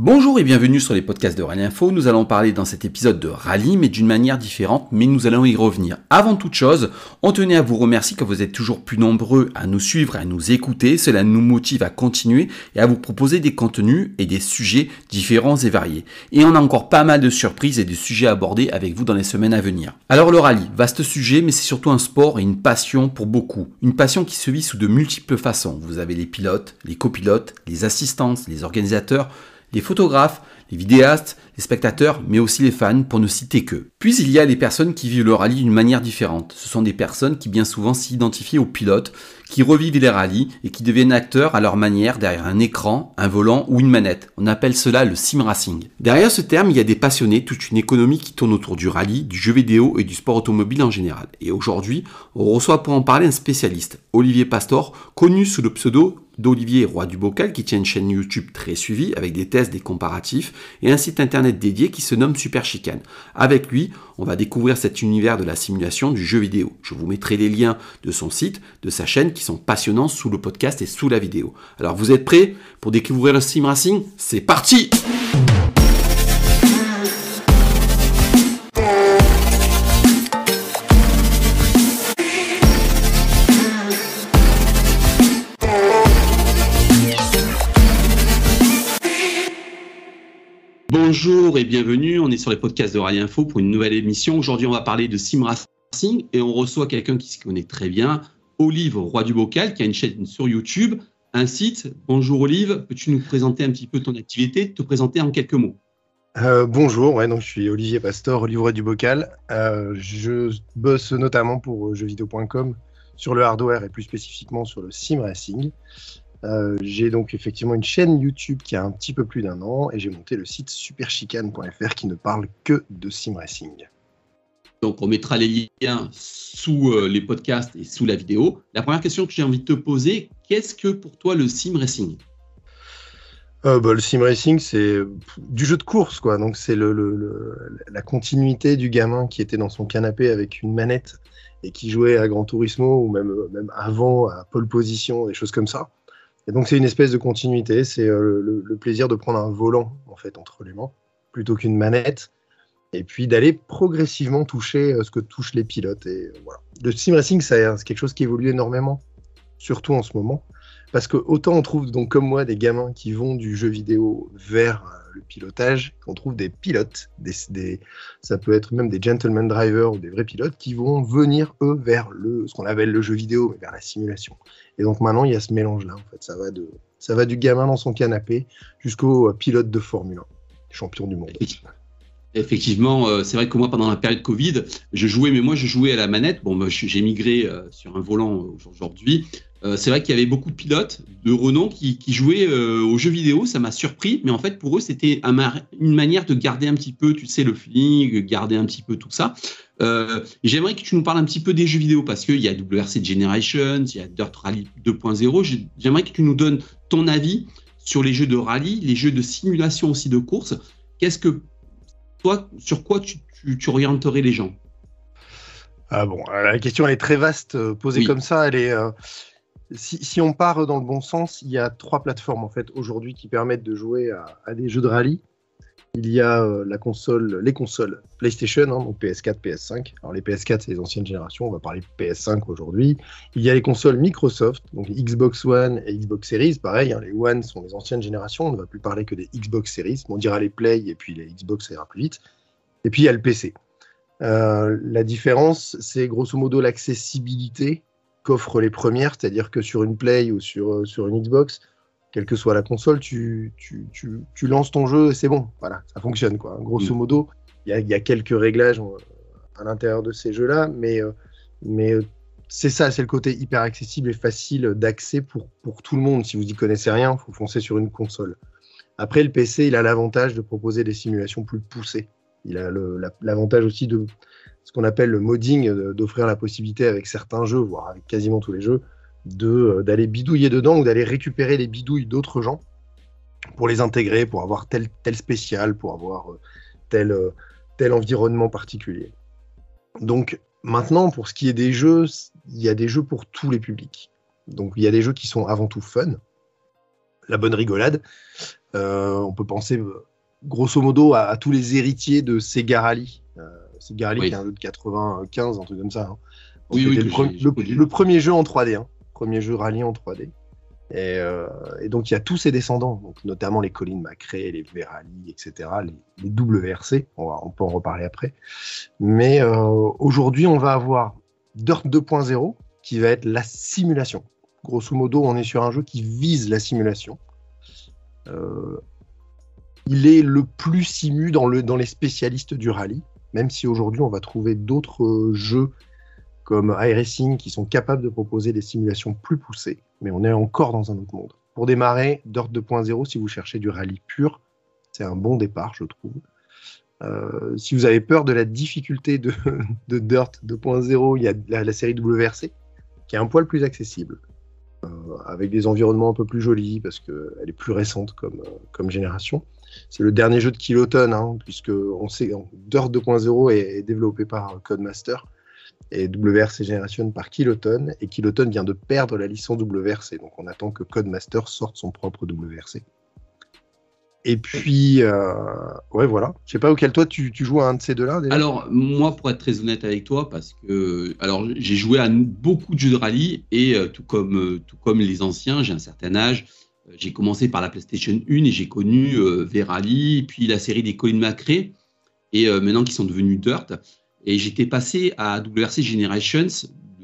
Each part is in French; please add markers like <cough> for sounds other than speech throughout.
Bonjour et bienvenue sur les podcasts de Rallye Info. Nous allons parler dans cet épisode de rallye, mais d'une manière différente, mais nous allons y revenir. Avant toute chose, on tenait à vous remercier que vous êtes toujours plus nombreux à nous suivre et à nous écouter. Cela nous motive à continuer et à vous proposer des contenus et des sujets différents et variés. Et on a encore pas mal de surprises et de sujets à aborder avec vous dans les semaines à venir. Alors le rallye, vaste sujet, mais c'est surtout un sport et une passion pour beaucoup. Une passion qui se vit sous de multiples façons. Vous avez les pilotes, les copilotes, les assistances, les organisateurs, les photographes, les vidéastes, les spectateurs, mais aussi les fans, pour ne citer que. Puis il y a les personnes qui vivent le rallye d'une manière différente. Ce sont des personnes qui bien souvent s'identifient aux pilotes, qui revivent les rallyes et qui deviennent acteurs à leur manière derrière un écran, un volant ou une manette. On appelle cela le sim racing. Derrière ce terme, il y a des passionnés, toute une économie qui tourne autour du rallye, du jeu vidéo et du sport automobile en général. Et aujourd'hui, on reçoit pour en parler un spécialiste, Olivier Pastor, connu sous le pseudo d'Olivier Roi du Bocal qui tient une chaîne YouTube très suivie avec des tests, des comparatifs et un site internet dédié qui se nomme Super Chicane. Avec lui, on va découvrir cet univers de la simulation du jeu vidéo. Je vous mettrai les liens de son site, de sa chaîne qui sont passionnants sous le podcast et sous la vidéo. Alors vous êtes prêts pour découvrir le sim racing? C'est parti Bonjour et bienvenue, on est sur les podcasts de Rallye Info pour une nouvelle émission. Aujourd'hui, on va parler de sim racing et on reçoit quelqu'un qui se connaît très bien, Olive Roi du Bocal, qui a une chaîne sur YouTube, un site. Bonjour Olive, peux-tu nous présenter un petit peu ton activité, te présenter en quelques mots? Euh, bonjour, ouais, donc je suis Olivier Pastor, Olive Roi du Bocal. Euh, je bosse notamment pour jeuxvideo.com sur le hardware et plus spécifiquement sur le sim racing. Euh, j'ai donc effectivement une chaîne YouTube qui a un petit peu plus d'un an et j'ai monté le site superchicane.fr qui ne parle que de sim racing. Donc on mettra les liens sous euh, les podcasts et sous la vidéo. La première question que j'ai envie de te poser, qu'est-ce que pour toi le sim racing? Euh, bah, le sim racing, c'est du jeu de course, quoi. Donc, c'est la continuité du gamin qui était dans son canapé avec une manette et qui jouait à Gran Turismo ou même, même avant à pole position, des choses comme ça. Et donc, c'est une espèce de continuité. C'est euh, le, plaisir de prendre un volant, en fait, entre les mains, plutôt qu'une manette. Et puis d'aller progressivement toucher euh, ce que touchent les pilotes. Et euh, voilà. Le sim racing, c'est quelque chose qui évolue énormément, surtout en ce moment. Parce que autant on trouve, donc comme moi, des gamins qui vont du jeu vidéo vers le pilotage, qu'on trouve des pilotes, des, ça peut être même des gentleman drivers ou des vrais pilotes qui vont venir eux vers le, ce qu'on appelle le jeu vidéo, mais vers la simulation. Et donc maintenant il y a ce mélange-là. En fait, ça va de, ça va du gamin dans son canapé jusqu'au pilote de Formule 1, champion du monde. Effectivement, euh, c'est vrai que moi, pendant la période Covid, je jouais, mais moi, je jouais à la manette. Bon, j'ai migré euh, sur un volant aujourd'hui. Euh, c'est vrai qu'il y avait beaucoup de pilotes de renom qui, jouaient aux jeux vidéo. Ça m'a surpris, mais en fait, pour eux, c'était une manière de garder un petit peu, tu sais, le feeling, garder un petit peu tout ça. J'aimerais que tu nous parles un petit peu des jeux vidéo parce qu'il y a WRC Generations, il y a Dirt Rally 2.0. J'aimerais que tu nous donnes ton avis sur les jeux de rallye, les jeux de simulation aussi de course. Qu'est-ce que toi, sur quoi tu, orienterais les gens? Ah bon, la question elle est très vaste, euh, posée comme ça. Elle est, euh, si, on part dans le bon sens, il y a trois plateformes en fait aujourd'hui qui permettent de jouer à des jeux de rallye. Il y a euh, la console, les consoles PlayStation, hein, donc PS4, PS5. Alors les PS4, c'est les anciennes générations, on va parler PS5 aujourd'hui. Il y a les consoles Microsoft, donc Xbox One et Xbox Series. Pareil, hein, les One sont les anciennes générations, on ne va plus parler que des Xbox Series. On dira les Play et puis les Xbox, ça ira plus vite. Et puis il y a le PC. Euh, la différence, c'est grosso modo l'accessibilité qu'offrent les premières, c'est-à-dire que sur une Play ou sur, euh, sur une Xbox, quelle que soit la console, tu, tu, tu, lances ton jeu et c'est bon. Voilà, ça fonctionne. Quoi. Grosso mm. modo, il y, a quelques réglages euh, à l'intérieur de ces jeux-là, mais, euh, mais c'est ça, c'est le côté hyper accessible et facile d'accès pour, pour tout le monde. Si vous n'y connaissez rien, il faut foncer sur une console. Après, le PC, il a l'avantage de proposer des simulations plus poussées. Il a l'avantage aussi de ce qu'on appelle le modding, d'offrir la possibilité avec certains jeux, voire avec quasiment tous les jeux, euh, d'aller bidouiller dedans ou d'aller récupérer les bidouilles d'autres gens pour les intégrer, pour avoir tel, tel spécial, pour avoir euh, tel, euh, tel environnement particulier. Donc maintenant, pour ce qui est des jeux, il y a des jeux pour tous les publics. Donc il y a des jeux qui sont avant tout fun. la bonne rigolade. on peut penser grosso modo à, tous les héritiers de Sega Rally. Sega Rally qui est un jeu de 95, un truc comme ça. Hein. Oui, oui, le, premier jeu en 3D, hein. premier jeu rallye en 3D. Euh, et, donc il y a tous ses descendants, donc notamment les Colin McRae, les Verali, etc., les, les WRC, on, on, peut en reparler après. Mais euh, aujourd'hui, on va avoir Dirt 2.0 qui va être la simulation. Grosso modo, on est sur un jeu qui vise la simulation. Euh, il est le plus simu dans, le, dans les spécialistes du rallye, même si aujourd'hui on va trouver d'autres jeux comme iRacing qui sont capables de proposer des simulations plus poussées, mais on est encore dans un autre monde. Pour démarrer, Dirt 2.0, si vous cherchez du rallye pur, c'est un bon départ, je trouve. Euh, si vous avez peur de la difficulté de, <laughs> Dirt 2.0, il y a la, série WRC, qui est un poil plus accessible, euh, avec des environnements un peu plus jolis, parce qu'elle est plus récente euh, comme génération. C'est le dernier jeu de Kiloton, hein, puisque on sait, Dirt 2.0 est, développé par Codemaster et WRC Generation par Kiloton, et Kiloton vient de perdre la licence WRC, donc on attend que Codemaster sorte son propre WRC. Et puis, euh, ouais, voilà. Je sais pas auquel toi tu, joues à un de ces deux-là. Alors, moi, pour être très honnête avec toi, parce que alors j'ai joué à beaucoup de jeux de rallye et euh, tout comme euh, tout comme les anciens, j'ai un certain âge. J'ai commencé par la PlayStation 1 et j'ai connu V-Rally, puis la série des Colin McRae, et maintenant qui sont devenus Dirt. Et j'étais passé à WRC Generations,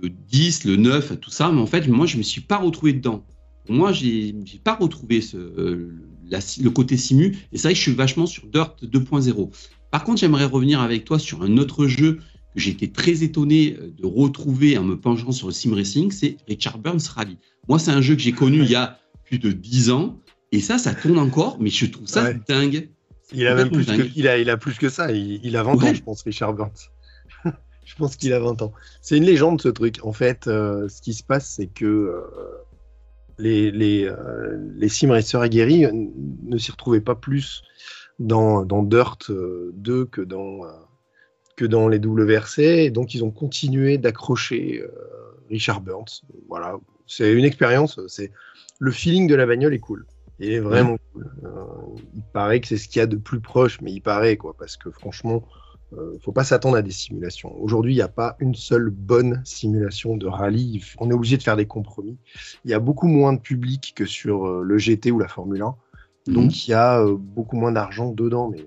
le 10, le 9, tout ça, mais en fait, moi, je ne me suis pas retrouvé dedans. Moi, je n'ai pas retrouvé ce, le côté simu, et c'est vrai que je suis vachement sur Dirt 2.0. Par contre, j'aimerais revenir avec toi sur un autre jeu que j'ai été très étonné de retrouver en me penchant sur le sim racing, c'est Richard Burns Rally. Moi, c'est un jeu que j'ai connu il y a plus de 10 ans, et ça, ça tourne encore, mais je trouve ça dingue. Il a, même plus que, il, a, il a plus que ça, il, a 20 ans, je pense, Richard Burns. <laughs> je pense qu'il a 20 ans. C'est une légende ce truc. En fait, euh, ce qui se passe, c'est que euh, les, les, euh, les sim racers aguerris ne s'y retrouvaient pas plus dans, dans Dirt 2 que dans, que dans les WRC. Et donc, ils ont continué d'accrocher Richard Burns. Voilà. C'est une expérience. C'est le feeling de la bagnole est cool. Il est vraiment cool. il paraît que c'est ce qu'il y a de plus proche, mais il paraît quoi, parce que franchement, ne euh, faut pas s'attendre à des simulations. Aujourd'hui, il n'y a pas une seule bonne simulation de rallye. On est obligé de faire des compromis. Il y a beaucoup moins de public que sur euh, le GT ou la Formule 1. Mhm. Donc, il y a euh, beaucoup moins d'argent dedans. Mais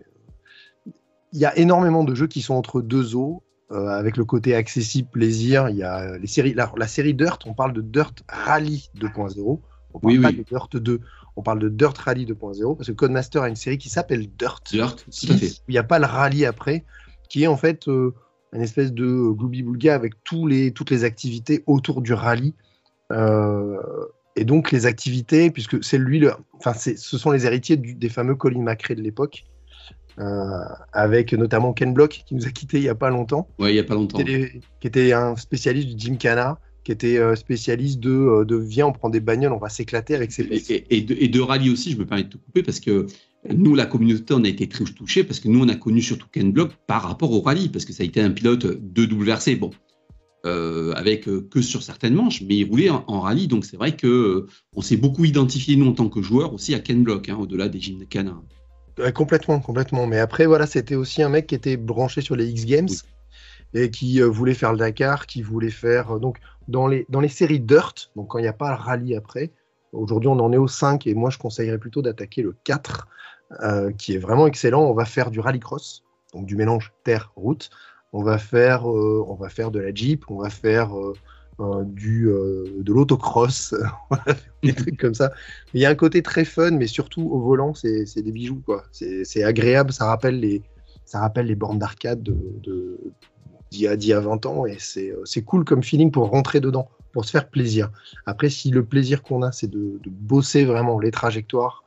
il y a énormément de jeux qui sont entre deux eaux. avec le côté accessible, plaisir, il y a les séries, la, série Dirt, on parle de Dirt Rally 2.0, on parle pas de Dirt 2, on parle de Dirt Rally 2.0, parce que Codemaster a une série qui s'appelle Dirt, Dirt tout à fait. il n'y a pas le rallye après, qui est en fait euh, une espèce de gloubi-boulga avec tous les, toutes les activités autour du rallye. Euh, et donc les activités, puisque c'est lui, le, enfin ce sont les héritiers des fameux Colin McRae de l'époque, euh, avec notamment Ken Block qui nous a quitté il y a pas longtemps. Ouais, il y a pas longtemps. Qui était, un spécialiste du Gymkhana, qui était spécialiste de, de viens, on prend des bagnoles, on va s'éclater avec ses et, et, de, et, de, rallye aussi, je me permets de te couper parce que nous, la communauté, on a été très touchés parce que nous, on a connu surtout Ken Block par rapport au rallye, parce que ça a été un pilote de WRC, bon, euh, avec euh, que sur certaines manches, mais il roulait en, rallye, donc c'est vrai que euh, on s'est beaucoup identifié nous en tant que joueurs aussi à Ken Block, hein, au-delà des canins. complètement, complètement. Mais après, voilà, c'était aussi un mec qui était branché sur les X Games et qui voulait faire le Dakar, qui voulait faire donc dans les dans les séries Dirt, donc quand il n'y a pas le rallye après. Aujourd'hui, on en est au 5 et moi, je conseillerais plutôt d'attaquer le 4 euh, qui est vraiment excellent. On va faire du rallycross, donc du mélange terre-route. On va faire, euh, on va faire de la jeep, on va faire euh, du de l'autocross, <laughs> des trucs <laughs> comme ça. Il y a un côté très fun, mais surtout au volant, c'est des bijoux quoi. C'est agréable, ça rappelle les ça rappelle les bornes d'arcade de, d'il y, a 20 ans et c'est cool comme feeling pour rentrer dedans, pour se faire plaisir. Après, si le plaisir qu'on a, c'est de, de, bosser vraiment les trajectoires,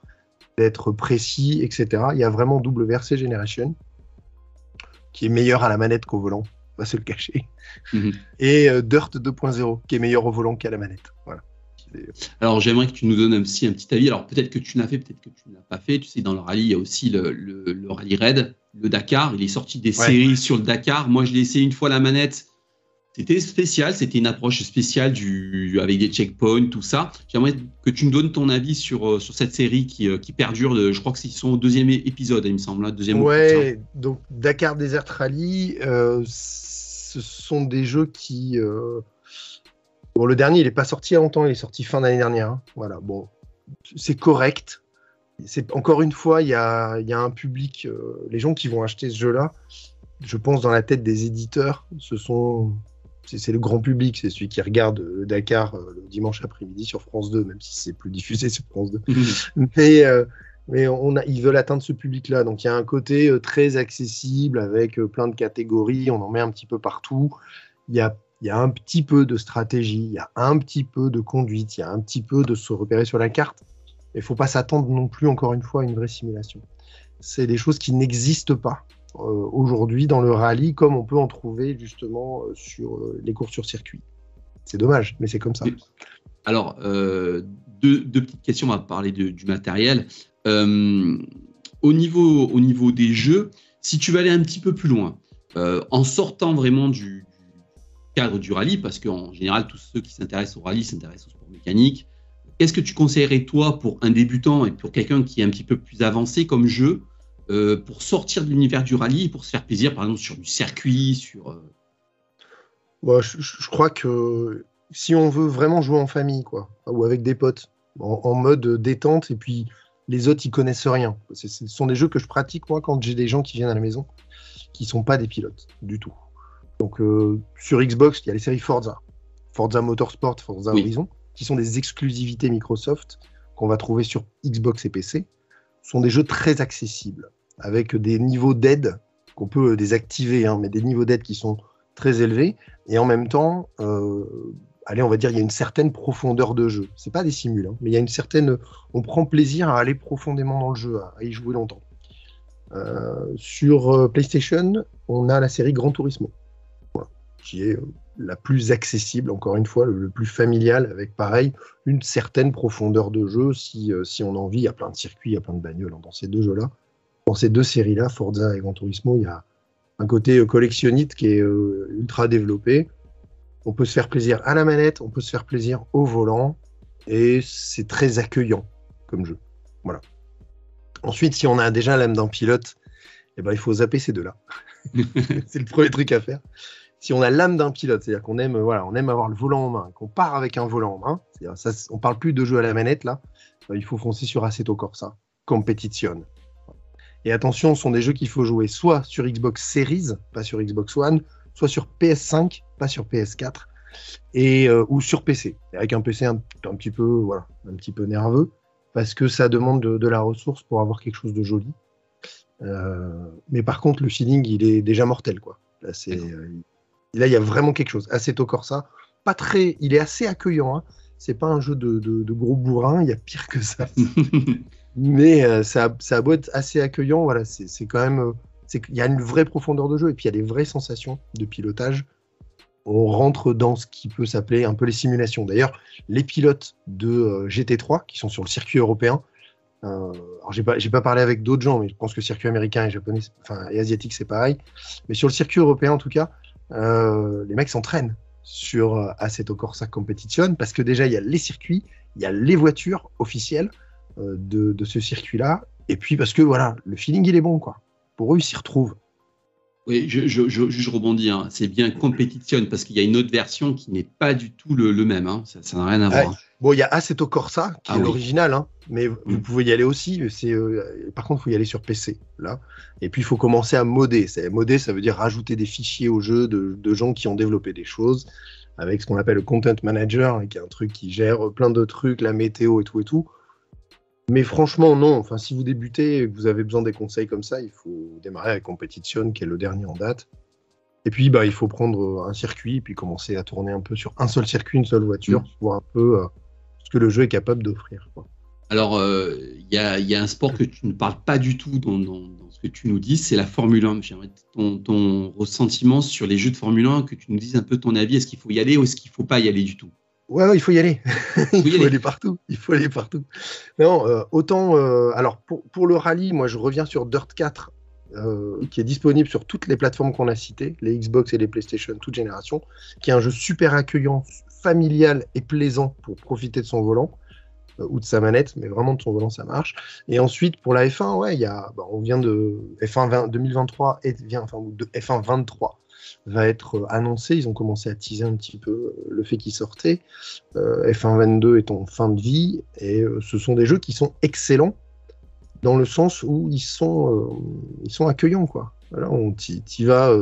d'être précis, etc. Il y a vraiment WRC Generation qui est meilleur à la manette qu'au volant, on va se le cacher. Mhm. Et euh, Dirt 2.0 qui est meilleur au volant qu'à la manette. Voilà. Alors j'aimerais que tu nous donnes aussi un petit avis. Alors peut-être que tu l'as fait, peut-être que tu ne l'as pas fait. Tu sais, dans le rallye, il y a aussi le, le, rallye raid, le Dakar. Il est sorti des séries sur le Dakar. Moi, je l'ai essayé une fois la manette. c'était spécial, c'était une approche spéciale du, avec des checkpoints, tout ça. J'aimerais que tu nous donnes ton avis sur, euh, sur cette série qui, euh, qui perdure. De, je crois que c'est son deuxième épisode, il me semble. Hein, deuxième ouais, donc Dakar Desert Rally, euh, ce sont des jeux qui. Bon, le dernier, il n'est pas sorti il y a longtemps, il est sorti fin d'année dernière. Hein. Voilà, bon, c'est correct. C'est encore une fois, il y a, y a, un public, les gens qui vont acheter ce jeu-là, je pense dans la tête des éditeurs, ce sont c'est le grand public, c'est celui qui regarde euh, Dakar euh, le dimanche après-midi sur France 2, même si c'est plus diffusé sur France 2. mais euh, mais on a, ils veulent atteindre ce public-là. Donc il y a un côté très accessible avec plein de catégories, on en met un petit peu partout. Il y a, il y a un petit peu de stratégie, il y a un petit peu de conduite, il y a un petit peu de se repérer sur la carte. Il ne faut pas s'attendre non plus, encore une fois, à une vraie simulation. C'est des choses qui n'existent pas. Euh, aujourd'hui dans le rallye, comme on peut en trouver justement euh, sur euh, les courses sur circuit. C'est dommage, mais c'est comme ça. Alors, deux, petites questions, on va parler du matériel. au, niveau, au niveau des jeux, si tu veux aller un petit peu plus loin, en sortant vraiment du, cadre du rallye, parce qu'en général, tous ceux qui s'intéressent au rallye s'intéressent au sport mécanique, qu'est-ce que tu conseillerais, toi, pour un débutant et pour quelqu'un qui est un petit peu plus avancé comme jeu euh, pour sortir de l'univers du rallye, pour se faire plaisir, par exemple, sur du circuit, sur. Euh, je, crois que si on veut vraiment jouer en famille, quoi, ou avec des potes, en, mode détente, et puis les autres, ils connaissent rien. Ce sont des jeux que je pratique, moi, quand j'ai des gens qui viennent à la maison, qui sont pas des pilotes, du tout. Donc, euh, sur Xbox, il y a les séries Forza, Forza Motorsport, Forza Horizon, qui sont des exclusivités Microsoft qu'on va trouver sur Xbox et PC. Sont des jeux très accessibles avec des niveaux d'aide qu'on peut désactiver, hein, mais des niveaux d'aide qui sont très élevés. Et en même temps, euh, allez, on va dire, il y a une certaine profondeur de jeu. C'est pas des simules, hein, mais il y a une certaine. On prend plaisir à aller profondément dans le jeu, à, y jouer longtemps. Euh, sur euh, PlayStation, on a la série Gran Turismo, qui est la plus accessible, encore une fois, le, plus familial, avec pareil, une certaine profondeur de jeu si, si on a envie. Il y a plein de circuits, il y a plein de bagnoles hein, dans ces deux jeux-là dans ces deux séries-là, Forza et Gran Turismo, il y a un côté euh, collectionniste qui est euh, ultra développé. On peut se faire plaisir à la manette, on peut se faire plaisir au volant, et c'est très accueillant comme jeu. Voilà. Ensuite, si on a déjà l'âme d'un pilote, eh ben, il faut zapper ces deux-là. <laughs> c'est le premier truc à faire. Si on a l'âme d'un pilote, c'est-à-dire qu'on aime, voilà, on aime avoir le volant en main, qu'on part avec un volant en main, ça, on parle plus de jeu à la manette là, euh, il faut foncer sur Assetto Corsa, Competition. Et attention, ce sont des jeux qu'il faut jouer soit sur Xbox Series, pas sur Xbox One, soit sur PS5, pas sur PS4, et, euh, ou sur PC, avec un PC un, petit peu, voilà, un petit peu nerveux, parce que ça demande de, la ressource pour avoir quelque chose de joli. Euh, mais par contre, le feeling, il est déjà mortel, quoi. Là, c'est, euh, là, il y a vraiment quelque chose. Assetto Corsa, pas très, il est assez accueillant. Hein. C'est pas un jeu de, de gros bourrin, il y a pire que ça. <laughs> mais euh, ça, ça a beau être assez accueillant, voilà, c'est quand même. Euh, il y a une vraie profondeur de jeu et puis il y a des vraies sensations de pilotage. On rentre dans ce qui peut s'appeler un peu les simulations. D'ailleurs, les pilotes de euh, GT3 qui sont sur le circuit européen, alors j'ai pas, pas parlé avec d'autres gens, mais je pense que le circuit américain et japonais, enfin et asiatique c'est pareil. Mais sur le circuit européen en tout cas, les mecs s'entraînent sur Assetto Corsa Competition parce que déjà il y a les circuits, il y a les voitures officielles. Euh, de, ce circuit-là. Et puis parce que voilà, le feeling il est bon quoi. Pour eux, ils s'y retrouvent. Oui, je, je, je, rebondis. Hein. C'est bien compétition parce qu'il y a une autre version qui n'est pas du tout le, même. Hein. Ça n'a rien à voir. Bon, il y a Assetto Corsa qui ah est l'original, hein. mais vous mm. pouvez y aller aussi. C'est euh, par contre, il faut y aller sur PC là. Et puis il faut commencer à modder. Modder, ça veut dire rajouter des fichiers au jeu de, de gens qui ont développé des choses avec ce qu'on appelle le content manager, qui est un truc qui gère plein de trucs, la météo et tout et tout. Mais franchement, non. Enfin, si vous débutez et que vous avez besoin des conseils comme ça, il faut démarrer avec Competition, qui est le dernier en date. Et puis, bah, il faut prendre un circuit et puis commencer à tourner un peu sur un seul circuit, une seule voiture, pour mm. voir un peu euh, ce que le jeu est capable d'offrir. Alors, euh, il y, a un sport que tu ne parles pas du tout dans, ce que tu nous dis, c'est la Formule 1. J'aimerais ton, ton ressentiment sur les jeux de Formule 1, que tu nous dises un peu ton avis. Est-ce qu'il faut y aller ou est-ce qu'il ne faut pas y aller du tout? Ouais, il faut y aller. <laughs> il faut aller partout. Il faut aller partout. Non, euh, autant. Euh, alors, pour, pour, le rallye, moi, je reviens sur Dirt 4. qui est disponible sur toutes les plateformes qu'on a citées, les Xbox et les PlayStation, toute génération, qui est un jeu super accueillant, familial et plaisant pour profiter de son volant ou de sa manette, mais vraiment de son volant, ça marche. Et ensuite, pour la F1, ouais, il y a, bah, on vient de F1 2023 et vient, enfin, de F1 23 va être euh, annoncé. Ils ont commencé à teaser un petit peu euh, le fait qu'il sortait. Euh, F1 22 est en fin de vie et ce sont des jeux qui sont excellents dans le sens où ils sont, ils sont accueillants. Quoi. Voilà, on y vas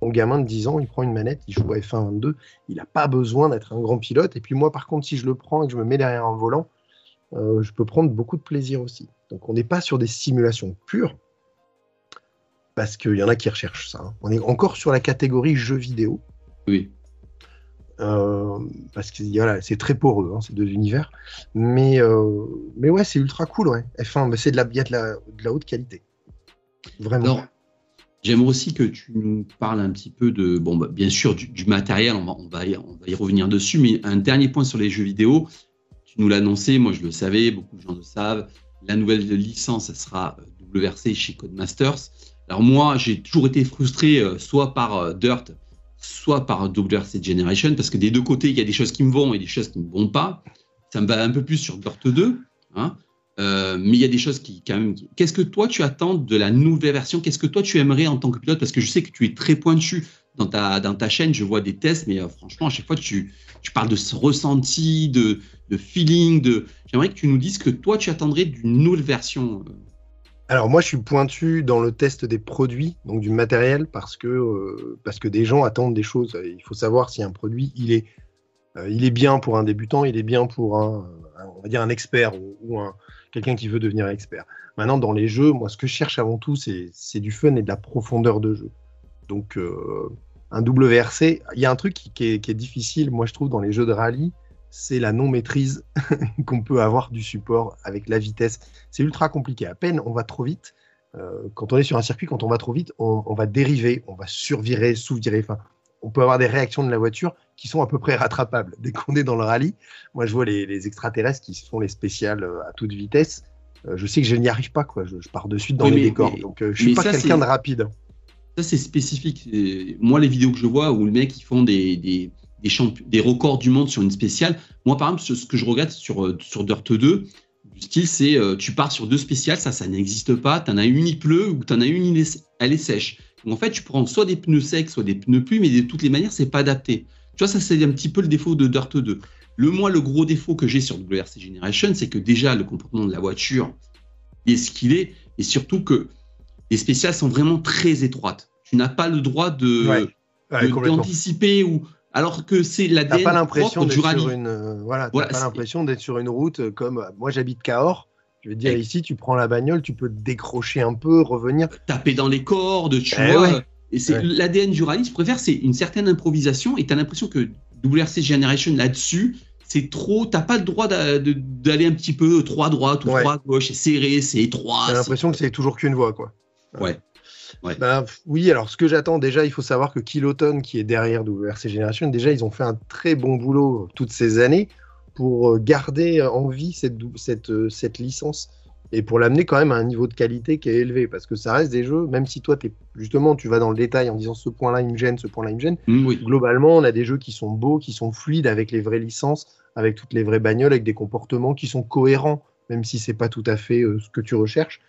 mon gamin de 10 ans, il prend une manette, il joue à F1 22, il n'a pas besoin d'être un grand pilote. Et puis moi, par contre, si je le prends et que je me mets derrière un volant, je peux prendre beaucoup de plaisir aussi. Donc on n'est pas sur des simulations pures, parce qu'il y en a qui recherchent ça. Hein. On est encore sur la catégorie jeux vidéo. Oui. Euh, parce que voilà, c'est très poreux, hein, ces deux univers. Mais, euh, mais ouais, c'est ultra cool, ouais. F1, c'est de la, y a de la, de la haute qualité. Vraiment. J'aimerais aussi que tu nous parles un petit peu de, bon, bah, bien sûr, du, matériel, on va, on, va y, on va y revenir dessus, mais un dernier point sur les jeux vidéo. Tu nous l'as annoncé, moi je le savais, beaucoup de gens le savent. La nouvelle licence, ça sera euh, WRC chez Codemasters. Alors moi, j'ai toujours été frustré euh, soit par euh, Dirt, soit par WRC Generation, parce que des deux côtés, il y a des choses qui me vont et des choses qui ne me vont pas. Ça me va un peu plus sur Dirt 2, hein. euh, mais il y a des choses qui, quand même. Qu'est-ce que toi, tu attends de la nouvelle version? Qu'est-ce que toi, tu aimerais en tant que pilote? Parce que je sais que tu es très pointu dans ta, dans ta chaîne, je vois des tests, mais franchement, à chaque fois, tu, tu parles de ce ressenti, de, de feeling. J'aimerais que tu nous dises que toi, tu attendrais d'une nouvelle version. Alors moi, je suis pointu dans le test des produits, donc du matériel, parce que, euh, parce que des gens attendent des choses. Il faut savoir si un produit, il est, euh, il est bien pour un débutant, il est bien pour un, on va dire un expert ou, un, quelqu'un qui veut devenir expert. Maintenant, dans les jeux, moi, ce que je cherche avant tout, c'est du fun et de la profondeur de jeu. Donc, euh, un WRC, il y a un truc qui, est, qui, est, difficile, moi, je trouve, dans les jeux de rallye, c'est la non-maîtrise <laughs> qu'on peut avoir du support avec la vitesse. C'est ultra compliqué. À peine on va trop vite. Euh, quand on est sur un circuit, quand on va trop vite, on, va dériver, on va survirer, sous-virer. Enfin, on peut avoir des réactions de la voiture qui sont à peu près rattrapables. <laughs> Dès qu'on est dans le rallye, moi je vois les, extraterrestres qui font les spéciales euh, à toute vitesse. Euh, je sais que je n'y arrive pas, quoi. Je, pars de suite dans les décors. donc je suis pas quelqu'un de rapide. Ça c'est spécifique. Moi les vidéos que je vois où les mecs ils font des des, des records du monde sur une spéciale. Moi, par exemple, ce que je regarde sur, euh, sur Dirt 2, du style, c'est euh, tu pars sur deux spéciales, ça, ça n'existe pas. Tu en as une, il pleut, ou tu en as une, elle est sèche. Donc, en fait, tu prends soit des pneus secs, soit des pneus pluie, mais de toutes les manières, c'est pas adapté. Tu vois, ça, c'est un petit peu le défaut de Dirt 2. Le moi, le gros défaut que j'ai sur WRC Generation, c'est que déjà, le comportement de la voiture est ce qu'il est, et surtout que les spéciales sont vraiment très étroites. Tu n'as pas le droit de d'anticiper ou alors que c'est l'ADN pas l'impression d'être sur une euh, voilà, pas l'impression d'être sur une route euh, comme euh, moi j'habite Cahors. Je veux dire ici tu prends la bagnole, tu peux te décrocher un peu, revenir, taper dans les cordes, tu eh vois. Et c'est l'ADN du rallye, je préfère c'est une certaine improvisation et tu as l'impression que WRC Generation là-dessus, c'est trop, t'as pas le droit d'aller un petit peu trop à droite ou trop à gauche, c'est serré, c'est étroit. T'as l'impression que c'est toujours qu'une voie quoi. Ouais. Bah, oui, alors ce que j'attends déjà, il faut savoir que Kiloton, qui est derrière WRC Generation, déjà ils ont fait un très bon boulot toutes ces années pour euh, garder en vie cette, cette, euh, cette licence et pour l'amener quand même à un niveau de qualité qui est élevé. Parce que ça reste des jeux, même si toi es, justement tu vas dans le détail en disant ce point-là il me gêne, ce point-là il me gêne, mmh, globalement on a des jeux qui sont beaux, qui sont fluides avec les vraies licences, avec toutes les vraies bagnoles, avec des comportements qui sont cohérents même si c'est pas tout à fait euh, ce que tu recherches.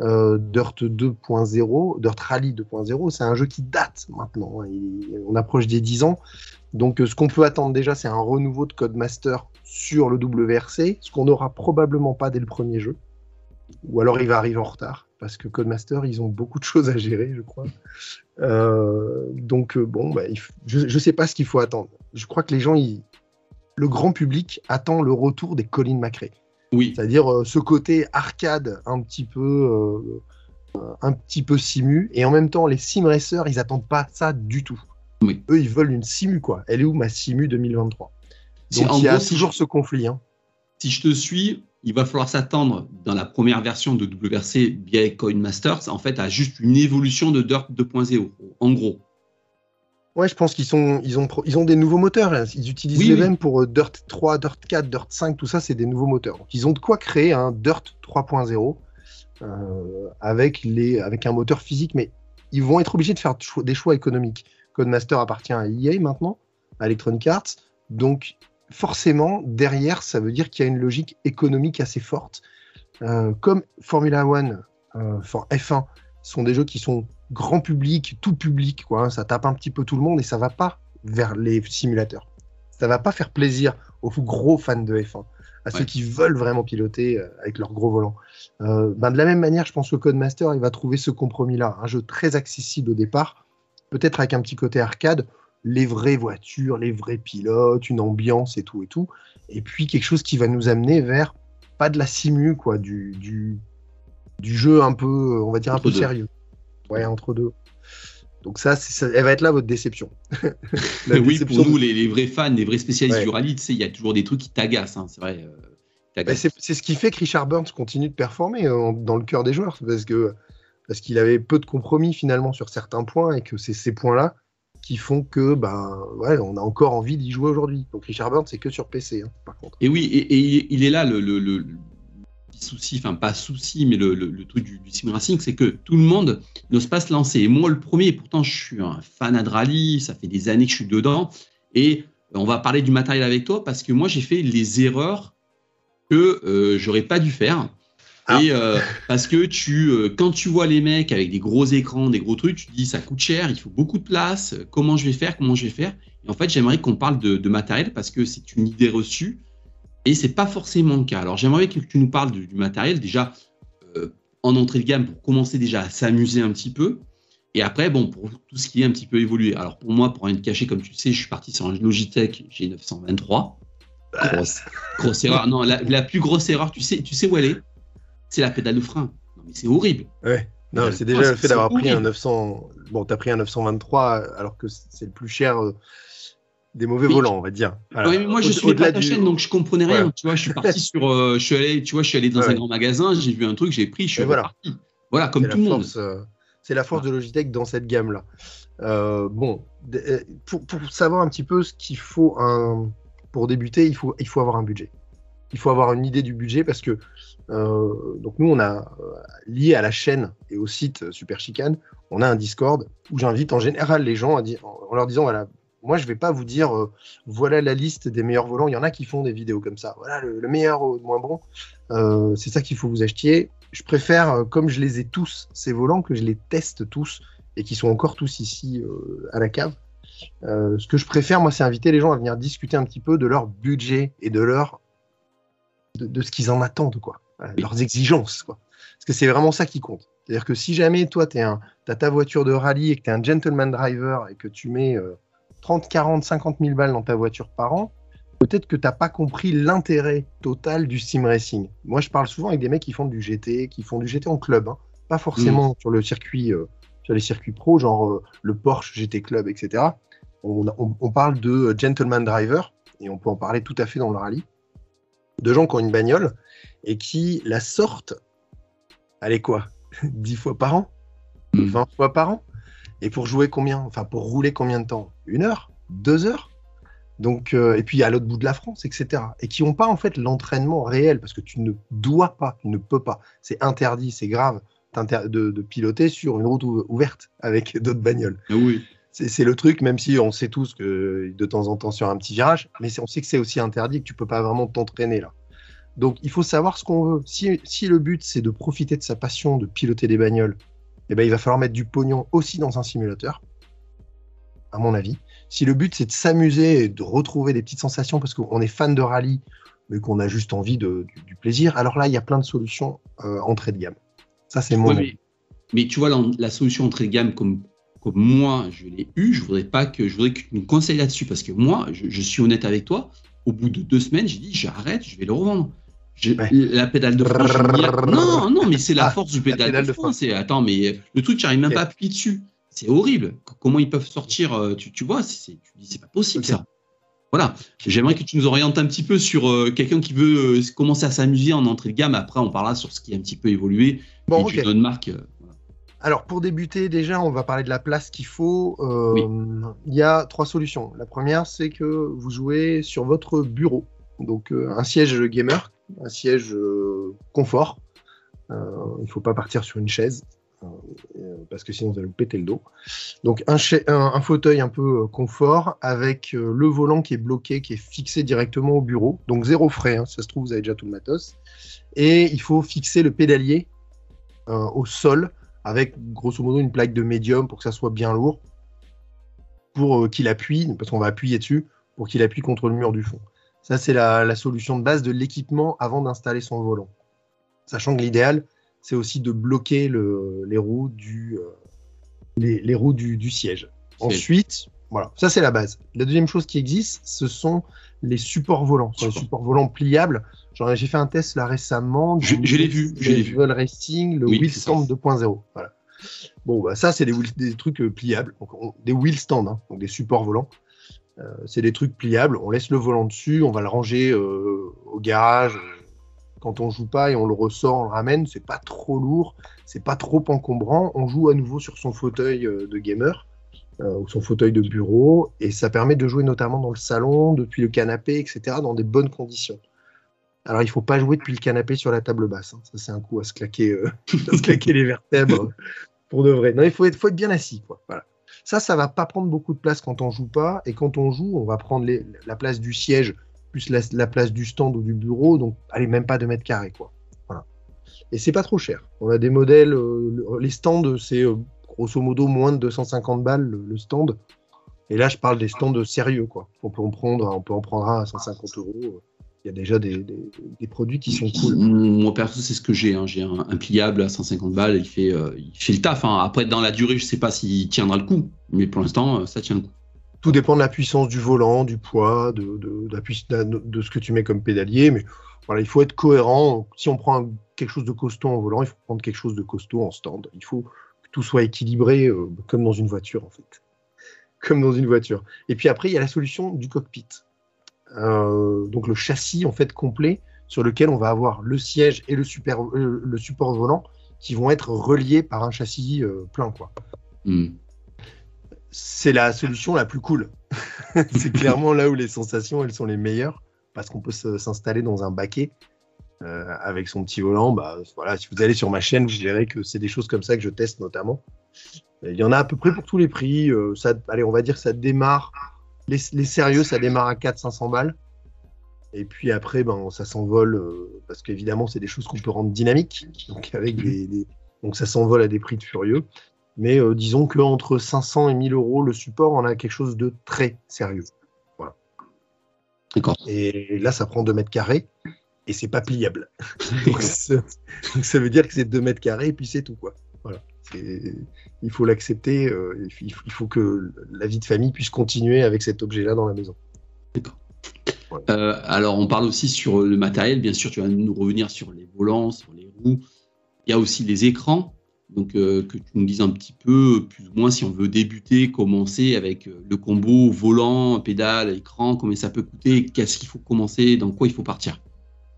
Euh, Dirt 2.0, Dirt Rally 2.0, c'est un jeu qui date maintenant. Hein. on approche des 10 ans. Donc euh, ce qu'on peut attendre déjà, c'est un renouveau de Codemaster sur le WRC, ce qu'on n'aura probablement pas dès le premier jeu. Ou alors il va arriver en retard, parce que Codemaster, ils ont beaucoup de choses à gérer, je crois. donc bon, bah, je ne sais pas ce qu'il faut attendre. Je crois que les gens, le grand public attend le retour des collines C'est-à-dire euh, ce côté arcade un petit peu, euh, un petit peu simu, et en même temps les sim racers ils attendent pas ça du tout. Eux ils veulent une simu quoi. Elle est où ma simu 2023 Donc il y a toujours ce conflit. Hein. Si je te suis, il va falloir s'attendre dans la première version de WRC via Coin Masters en fait à juste une évolution de Dirt 2.0 en gros. Ouais, je pense qu'ils sont, ils ont, ils ont des nouveaux moteurs. Ils utilisent les mêmes pour euh, Dirt 3, Dirt 4, Dirt 5, tout ça, c'est des nouveaux moteurs. Donc, ils ont de quoi créer un Dirt 3.0 avec, les, avec un moteur physique, mais ils vont être obligés de faire des choix économiques. Codemaster appartient à EA maintenant, à Electronic Arts, donc forcément, derrière, ça veut dire qu'il y a une logique économique assez forte. comme Formula One, F1, sont des jeux qui sont grand public, tout public, quoi. Hein. ça tape un petit peu tout le monde et ça va pas vers les simulateurs. Ça va pas faire plaisir aux gros fans de F1, à ceux qui veulent vraiment piloter euh, avec leur gros volant. Euh, ben de la même manière, je pense que Codemaster, il va trouver ce compromis-là, un jeu très accessible au départ, peut-être avec un petit côté arcade, les vraies voitures, les vrais pilotes, une ambiance et tout et tout, et puis quelque chose qui va nous amener vers pas de la simu, quoi, du, du, du jeu un peu, on va dire un peu sérieux. Ouais, entre deux. Donc ça, elle va être là votre déception. <laughs> oui, pour nous, les, vrais fans, les vrais spécialistes du rallye, il y a toujours des trucs qui t'agacent, hein, c'est vrai. Euh, c'est ce qui fait que Richard Burns continue de performer euh, dans le cœur des joueurs, parce que parce qu'il avait peu de compromis finalement sur certains points et que c'est ces points-là qui font que ben ouais, on a encore envie d'y jouer aujourd'hui. Donc Richard Burns, c'est que sur PC, hein, par contre. Et oui, et, il est là le, souci, enfin pas souci, mais le, truc du, sim racing, c'est que tout le monde n'ose pas se lancer. Et moi, le premier, pourtant, je suis un fan de rallye, ça fait des années que je suis dedans. Et on va parler du matériel avec toi parce que moi, j'ai fait les erreurs que euh, j'aurais pas dû faire. Ah. Et euh, parce que tu, euh, quand tu vois les mecs avec des gros écrans, des gros trucs, tu te dis ça coûte cher, il faut beaucoup de place. Comment je vais faire Comment je vais faire? Et en fait, j'aimerais qu'on parle de, de, matériel parce que c'est une idée reçue et c'est pas forcément le cas. Alors j'aimerais que tu nous parles du, matériel déjà euh, en entrée de gamme pour commencer déjà à s'amuser un petit peu. Et après, bon, pour tout ce qui est un petit peu évolué. Alors pour moi, pour rien te cacher, comme tu le sais, je suis parti sur un Logitech G923. Grosse, grosse erreur. Non, la, plus grosse erreur, tu sais, tu sais où elle est? C'est la pédale de frein. Non, mais c'est horrible. Ouais. Non, c'est déjà le fait d'avoir pris un 900. Bon, t'as pris un 923 alors que c'est le plus cher. Des mauvais volants, on va dire. moi, je suis pas ta chaîne, donc je comprenais rien. Tu vois, je suis parti <laughs> sur, euh, je suis allé, tu vois, je suis allé dans un grand magasin, j'ai vu un truc, j'ai pris, je suis voilà. parti. Voilà, comme tout le monde. Euh, c'est la force de Logitech dans cette gamme-là. Euh, bon, pour, savoir un petit peu ce qu'il faut un, pour débuter, il faut, il faut avoir un budget. Il faut avoir une idée du budget parce que donc nous, on a lié à la chaîne et au site Super Chicane, on a un Discord où j'invite en général les gens à dire, en leur disant voilà moi, je vais pas vous dire, euh, voilà la liste des meilleurs volants. Il y en a qui font des vidéos comme ça. Voilà le, meilleur ou le moins bon. Euh, c'est ça qu'il faut vous acheter. Je préfère, euh, comme je les ai tous, ces volants, que je les teste tous et qui sont encore tous ici à la cave. ce que je préfère, moi, c'est inviter les gens à venir discuter un petit peu de leur budget et de leur de, ce qu'ils en attendent, quoi. Leurs exigences, quoi. Parce que c'est vraiment ça qui compte. C'est-à-dire que si jamais toi, tu as ta voiture de rallye et que tu es un gentleman driver et que tu mets 30, 40, 50 000 balles dans ta voiture par an, peut-être que tu n'as pas compris l'intérêt total du sim racing. Moi, je parle souvent avec des mecs qui font du GT, qui font du GT en club, hein. pas forcément mm. sur le circuit, euh, sur les circuits pro, genre euh, le Porsche GT Club, etc. On, parle de gentleman driver, et on peut en parler tout à fait dans le rallye, de gens qui ont une bagnole et qui la sortent, allez quoi, <laughs> 10 fois par an, 20 mm. fois par an, et pour jouer combien Enfin, pour rouler combien de temps? Une heure? Deux heures? Donc, euh, et puis à l'autre bout de la France, etc. Et qui n'ont pas en fait l'entraînement réel, parce que tu ne dois pas, tu ne peux pas. C'est interdit, c'est grave de, piloter sur une route ouverte avec <laughs> d'autres bagnoles. Ah oui. C'est le truc, même si on sait tous que de temps en temps sur un petit virage, mais on sait que c'est aussi interdit, que tu peux pas vraiment t'entraîner là. Donc il faut savoir ce qu'on veut. Si, si le but c'est de profiter de sa passion de piloter des bagnoles eh ben, il va falloir mettre du pognon aussi dans un simulateur, à mon avis. Si le but c'est de s'amuser et de retrouver des petites sensations parce qu'on est fan de rallye, mais qu'on a juste envie de, du, plaisir, alors là, il y a plein de solutions euh, entrée de gamme. Ça, c'est mon avis. Mais, tu vois, la, solution entrée de gamme, comme, comme moi, je l'ai eu, je voudrais pas que je voudrais que tu nous conseilles là-dessus parce que moi, je, suis honnête avec toi. Au bout de deux semaines, j'ai dit j'arrête, je vais le revendre. La pédale de frein. non, non, mais c'est la ah, force du pédale, de, frein. C'est attends, mais le truc, tu n'arrives même pas à appuyer dessus. C'est horrible. Comment ils peuvent sortir euh, tu, tu vois, c'est, tu dis c'est pas possible ça. Voilà. J'aimerais que tu nous orientes un petit peu sur euh, quelqu'un qui veut euh, commencer à s'amuser en entrée de gamme. Après, on parlera sur ce qui est un petit peu évolué. Bon, et tu marque. Alors, pour débuter, déjà, on va parler de la place qu'il faut. Il y a trois solutions. La première, c'est que vous jouez sur votre bureau. Donc, un siège gamer un siège euh, confort. il ne faut pas partir sur une chaise. parce que sinon vous allez vous péter le dos. Donc un, fauteuil un peu confort avec le volant qui est bloqué, qui est fixé directement au bureau. Donc zéro frais, hein. ça se trouve vous avez déjà tout le matos. Et il faut fixer le pédalier au sol avec grosso modo une plaque de médium pour que ça soit bien lourd, pour qu'il appuie, parce qu'on va appuyer dessus, pour qu'il appuie contre le mur du fond. Ça, c'est la, solution de base de l'équipement avant d'installer son volant. Sachant que l'idéal, c'est aussi de bloquer les roues du, euh, les, roues du, siège. Ensuite, voilà, ça c'est la base. La deuxième chose qui existe, ce sont les supports volants. les supports volants pliables. J'ai fait un test là récemment. Je, l'ai vu. J'ai vu. Racing, le Wheel Stand 2.0. Voilà. Bon, bah, ça, c'est des, des, trucs euh, pliables. des wheel stands, hein, donc des supports volants. Euh, c'est des trucs pliables. On laisse le volant dessus, on va le ranger euh, au garage quand on joue pas et on le ressort, on le ramène. C'est pas trop lourd, c'est pas trop encombrant. On joue à nouveau sur son fauteuil euh, de gamer ou son fauteuil de bureau et ça permet de jouer notamment dans le salon, depuis le canapé, etc. dans des bonnes conditions. Alors, il faut pas jouer depuis le canapé sur la table basse. Hein. Ça, c'est un coup à se claquer, <laughs> les vertèbres pour de vrai. Non, il faut être, faut être bien assis. Quoi. Voilà. Ça, ça va pas prendre beaucoup de place quand on joue pas. Et quand on joue, on va prendre la place du siège plus la, place du stand ou du bureau. Donc, allez, même pas 2 mètres carrés, quoi. Voilà. Et c'est pas trop cher. On a des modèles, euh, les stands, c'est euh, grosso modo moins de 250 balles le, stand. Et là, je parle des stands sérieux, quoi. On peut en prendre, on peut en prendre un à 150 euros il y a déjà des, produits qui sont cool. Moi, perso, c'est ce que j'ai. Hein. J'ai un, pliable à 150 balles, il fait, euh, il fait le taf. Hein. Après, dans la durée, je ne sais pas s'il tiendra le coup, mais pour l'instant, euh, ça tient le coup. Tout dépend de la puissance du volant, du poids, de, de, de, ce que tu mets comme pédalier. Mais voilà, il faut être cohérent. Si on prend quelque chose de costaud en volant, il faut prendre quelque chose de costaud en stand. Il faut que tout soit équilibré, euh, comme dans une voiture, en fait. <laughs> Comme dans une voiture. Et puis après, il y a la solution du cockpit. Euh, donc le châssis en fait complet sur lequel on va avoir le siège et le, super, euh, le support volant qui vont être reliés par un châssis euh, plein quoi. Hmm. C'est la solution la plus cool. <laughs> c'est clairement là où les sensations elles sont les meilleures parce qu'on peut s'installer dans un baquet avec son petit volant. Bah, voilà, si vous allez sur ma chaîne, je dirais que c'est des choses comme ça que je teste notamment. Il y en a à peu près pour tous les prix. ça, allez, on va dire que ça démarre les, sérieux, ça démarre à 400-500 balles. Et puis après, ben, ça s'envole, euh, parce qu'évidemment, c'est des choses qu'on peut rendre dynamiques. Donc, avec des, donc ça s'envole à des prix de furieux. Mais euh, disons qu'entre 500 et 1000 euros, le support, on a quelque chose de très sérieux. Voilà. D'accord. Et là, ça prend 2 mètres carrés et c'est pas pliable. <laughs> donc, ça, veut dire que c'est 2 mètres carrés et puis c'est tout. Quoi. Voilà il faut l'accepter. Euh, il faut que la vie de famille puisse continuer avec cet objet-là dans la maison. D'accord. Euh, alors, on parle aussi sur le matériel. Bien sûr, tu vas nous revenir sur les volants, sur les roues. Il y a aussi les écrans. Donc, euh, que tu nous dises un petit peu, plus ou moins, si on veut débuter, commencer avec le combo volant, pédale, écran, combien ça peut coûter, qu'est-ce qu'il faut commencer, dans quoi il faut partir?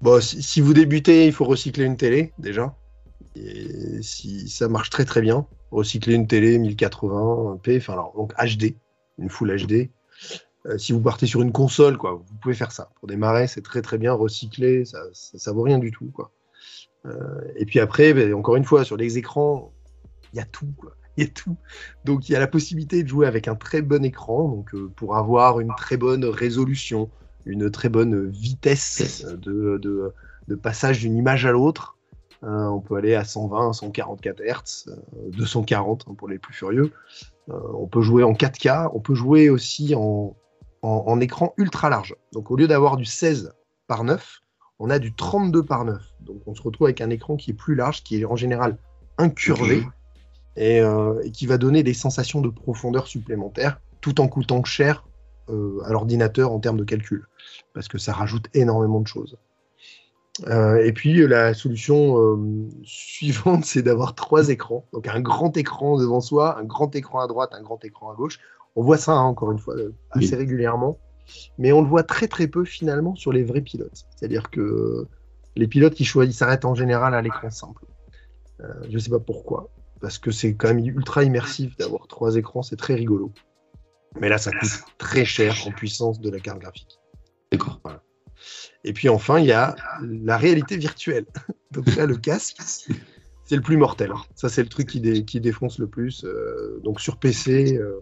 Bon, si vous débutez, il faut recycler une télé déjà. Et si ça marche très très bien, recycler une télé 1080p, enfin alors donc HD, une full HD. Euh, si vous partez sur une console, quoi, vous pouvez faire ça. Pour démarrer, c'est très très bien. Recycler, ça, ça, vaut rien du tout, quoi. Euh, et puis après, ben, encore une fois, sur les écrans, il y a tout, a tout. Donc il y a la possibilité de jouer avec un très bon écran, donc euh, pour avoir une très bonne résolution, une très bonne vitesse de passage d'une image à l'autre. Euh, on peut aller à 120, 144 Hz, 240 pour les plus furieux. Euh, on peut jouer en 4K, on peut jouer aussi en, écran ultra large. Donc au lieu d'avoir du 16 par 9, on a du 32 par 9. Donc on se retrouve avec un écran qui est plus large, qui est en général incurvé euh, et, qui va donner des sensations de profondeur supplémentaires tout en coûtant cher à l'ordinateur en termes de calcul. Parce que ça rajoute énormément de choses. Euh, et puis la solution euh, <laughs> suivante, c'est d'avoir trois écrans. Donc un grand écran devant soi, un grand écran à droite, un grand écran à gauche. On voit ça hein, encore une fois euh, assez régulièrement, mais on le voit très très peu finalement sur les vrais pilotes. C'est-à-dire que les pilotes qui choisissent s'arrêtent en général à l'écran simple. je ne sais pas pourquoi, parce que c'est quand même ultra immersif d'avoir trois écrans, c'est très rigolo. Mais là, ça coûte très cher en puissance de la carte graphique. D'accord. Voilà. Et puis enfin, il y a la réalité virtuelle. <laughs> Donc là, le casque, c'est le plus mortel. Ça, c'est le truc qui, défonce le plus. Euh, donc sur PC, euh,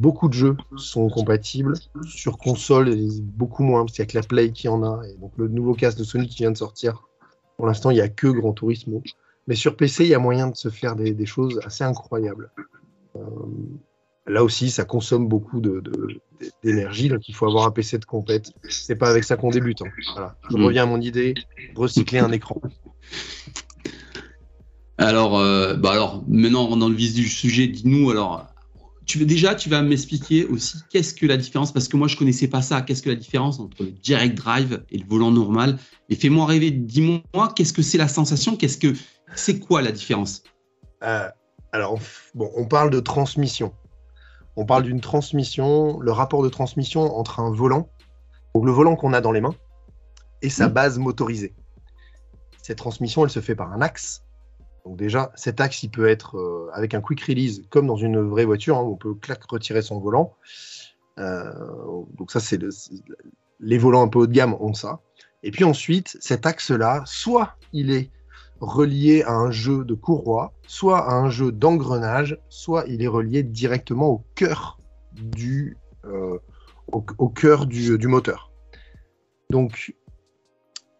beaucoup de jeux sont compatibles. Sur console, beaucoup moins, parce qu'il n'y a que la Play qui en a. Et donc le nouveau casque de Sony qui vient de sortir, pour l'instant, il n'y a que Gran Turismo. Mais sur PC, il y a moyen de se faire des, choses assez incroyables. Euh, là aussi, ça consomme beaucoup d'énergie, donc il faut avoir un PC de compète. C'est pas avec ça qu'on débute. Hein. Je mm. reviens à mon idée, recycler un écran. Alors, euh, bah alors, maintenant dans le vif du sujet, dis-nous alors. Tu déjà, tu vas m'expliquer aussi qu'est-ce que la différence, parce que moi je connaissais pas ça. Qu'est-ce que la différence entre le direct drive et le volant normal? Et fais-moi rêver. Dis-moi, qu'est-ce que c'est la sensation? Qu'est-ce que c'est quoi la différence? Euh, Alors, bon, on parle de transmission. On parle d'une transmission, le rapport de transmission entre un volant, donc le volant qu'on a dans les mains, et sa base motorisée. Cette transmission, elle se fait par un axe. Donc déjà, cet axe, il peut être euh, avec un quick release, comme dans une vraie voiture, hein, on peut clac retirer son volant. Euh, donc ça, c'est les volants un peu haut de gamme ont ça. Et puis ensuite, cet axe-là, soit il est relié à un jeu de courroie, soit à un jeu d'engrenage, soit il est relié directement au cœur du, euh, au, cœur du, moteur. Donc,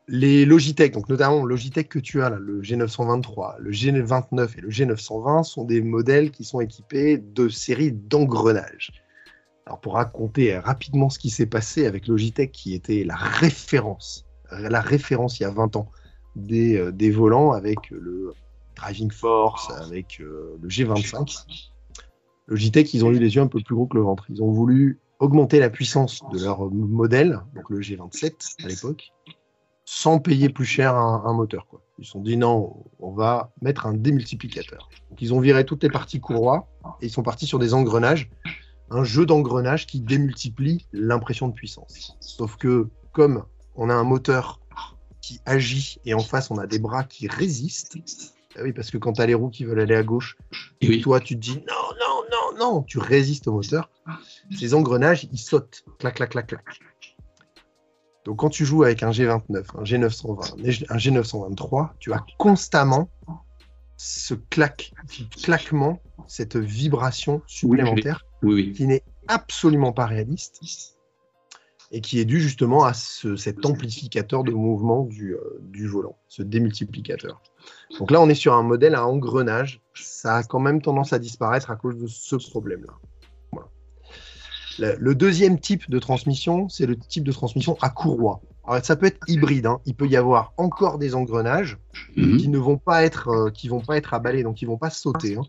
les Logitech, donc notamment Logitech que tu as là, le G923, le G29 et le G920 sont des modèles qui sont équipés de séries d'engrenages. Alors pour raconter rapidement ce qui s'est passé avec Logitech qui était la référence, la référence il y a 20 ans euh, des, volants avec le Driving Force, avec euh, le G25. Logitech, ils ont eu les yeux un peu plus gros que le ventre. Ils ont voulu augmenter la puissance de leur modèle, donc le G27 à l'époque, sans payer plus cher un, moteur. Quoi. Ils se sont dit non, on va mettre un démultiplicateur. Ils ont viré toutes les parties courroies et ils sont partis sur des engrenages, un jeu d'engrenages qui démultiplie l'impression de puissance. Sauf que comme on a un moteur qui agit et en face on a des bras qui résistent. Ah oui, parce que quand tu as les roues qui veulent aller à gauche, et toi tu te dis non, non, non, non, tu résistes au moteur, ces engrenages ils sautent, clac, clac, clac, clac. Donc quand tu joues avec un G29, un G920, un G923, tu as constamment ce clac, claquement, cette vibration supplémentaire qui n'est absolument pas réaliste et qui est dû justement à cet amplificateur de mouvement du, euh, du, volant, ce démultiplicateur. Donc là, on est sur un modèle à engrenage. Ça a quand même tendance à disparaître à cause de ce problème-là. Le, deuxième type de transmission, c'est le type de transmission à courroie. Alors, ça peut être hybride. Hein. Il peut y avoir encore des engrenages mhm. qui ne vont pas être, euh, qui vont pas être abalés, donc ils vont pas sauter. Hein.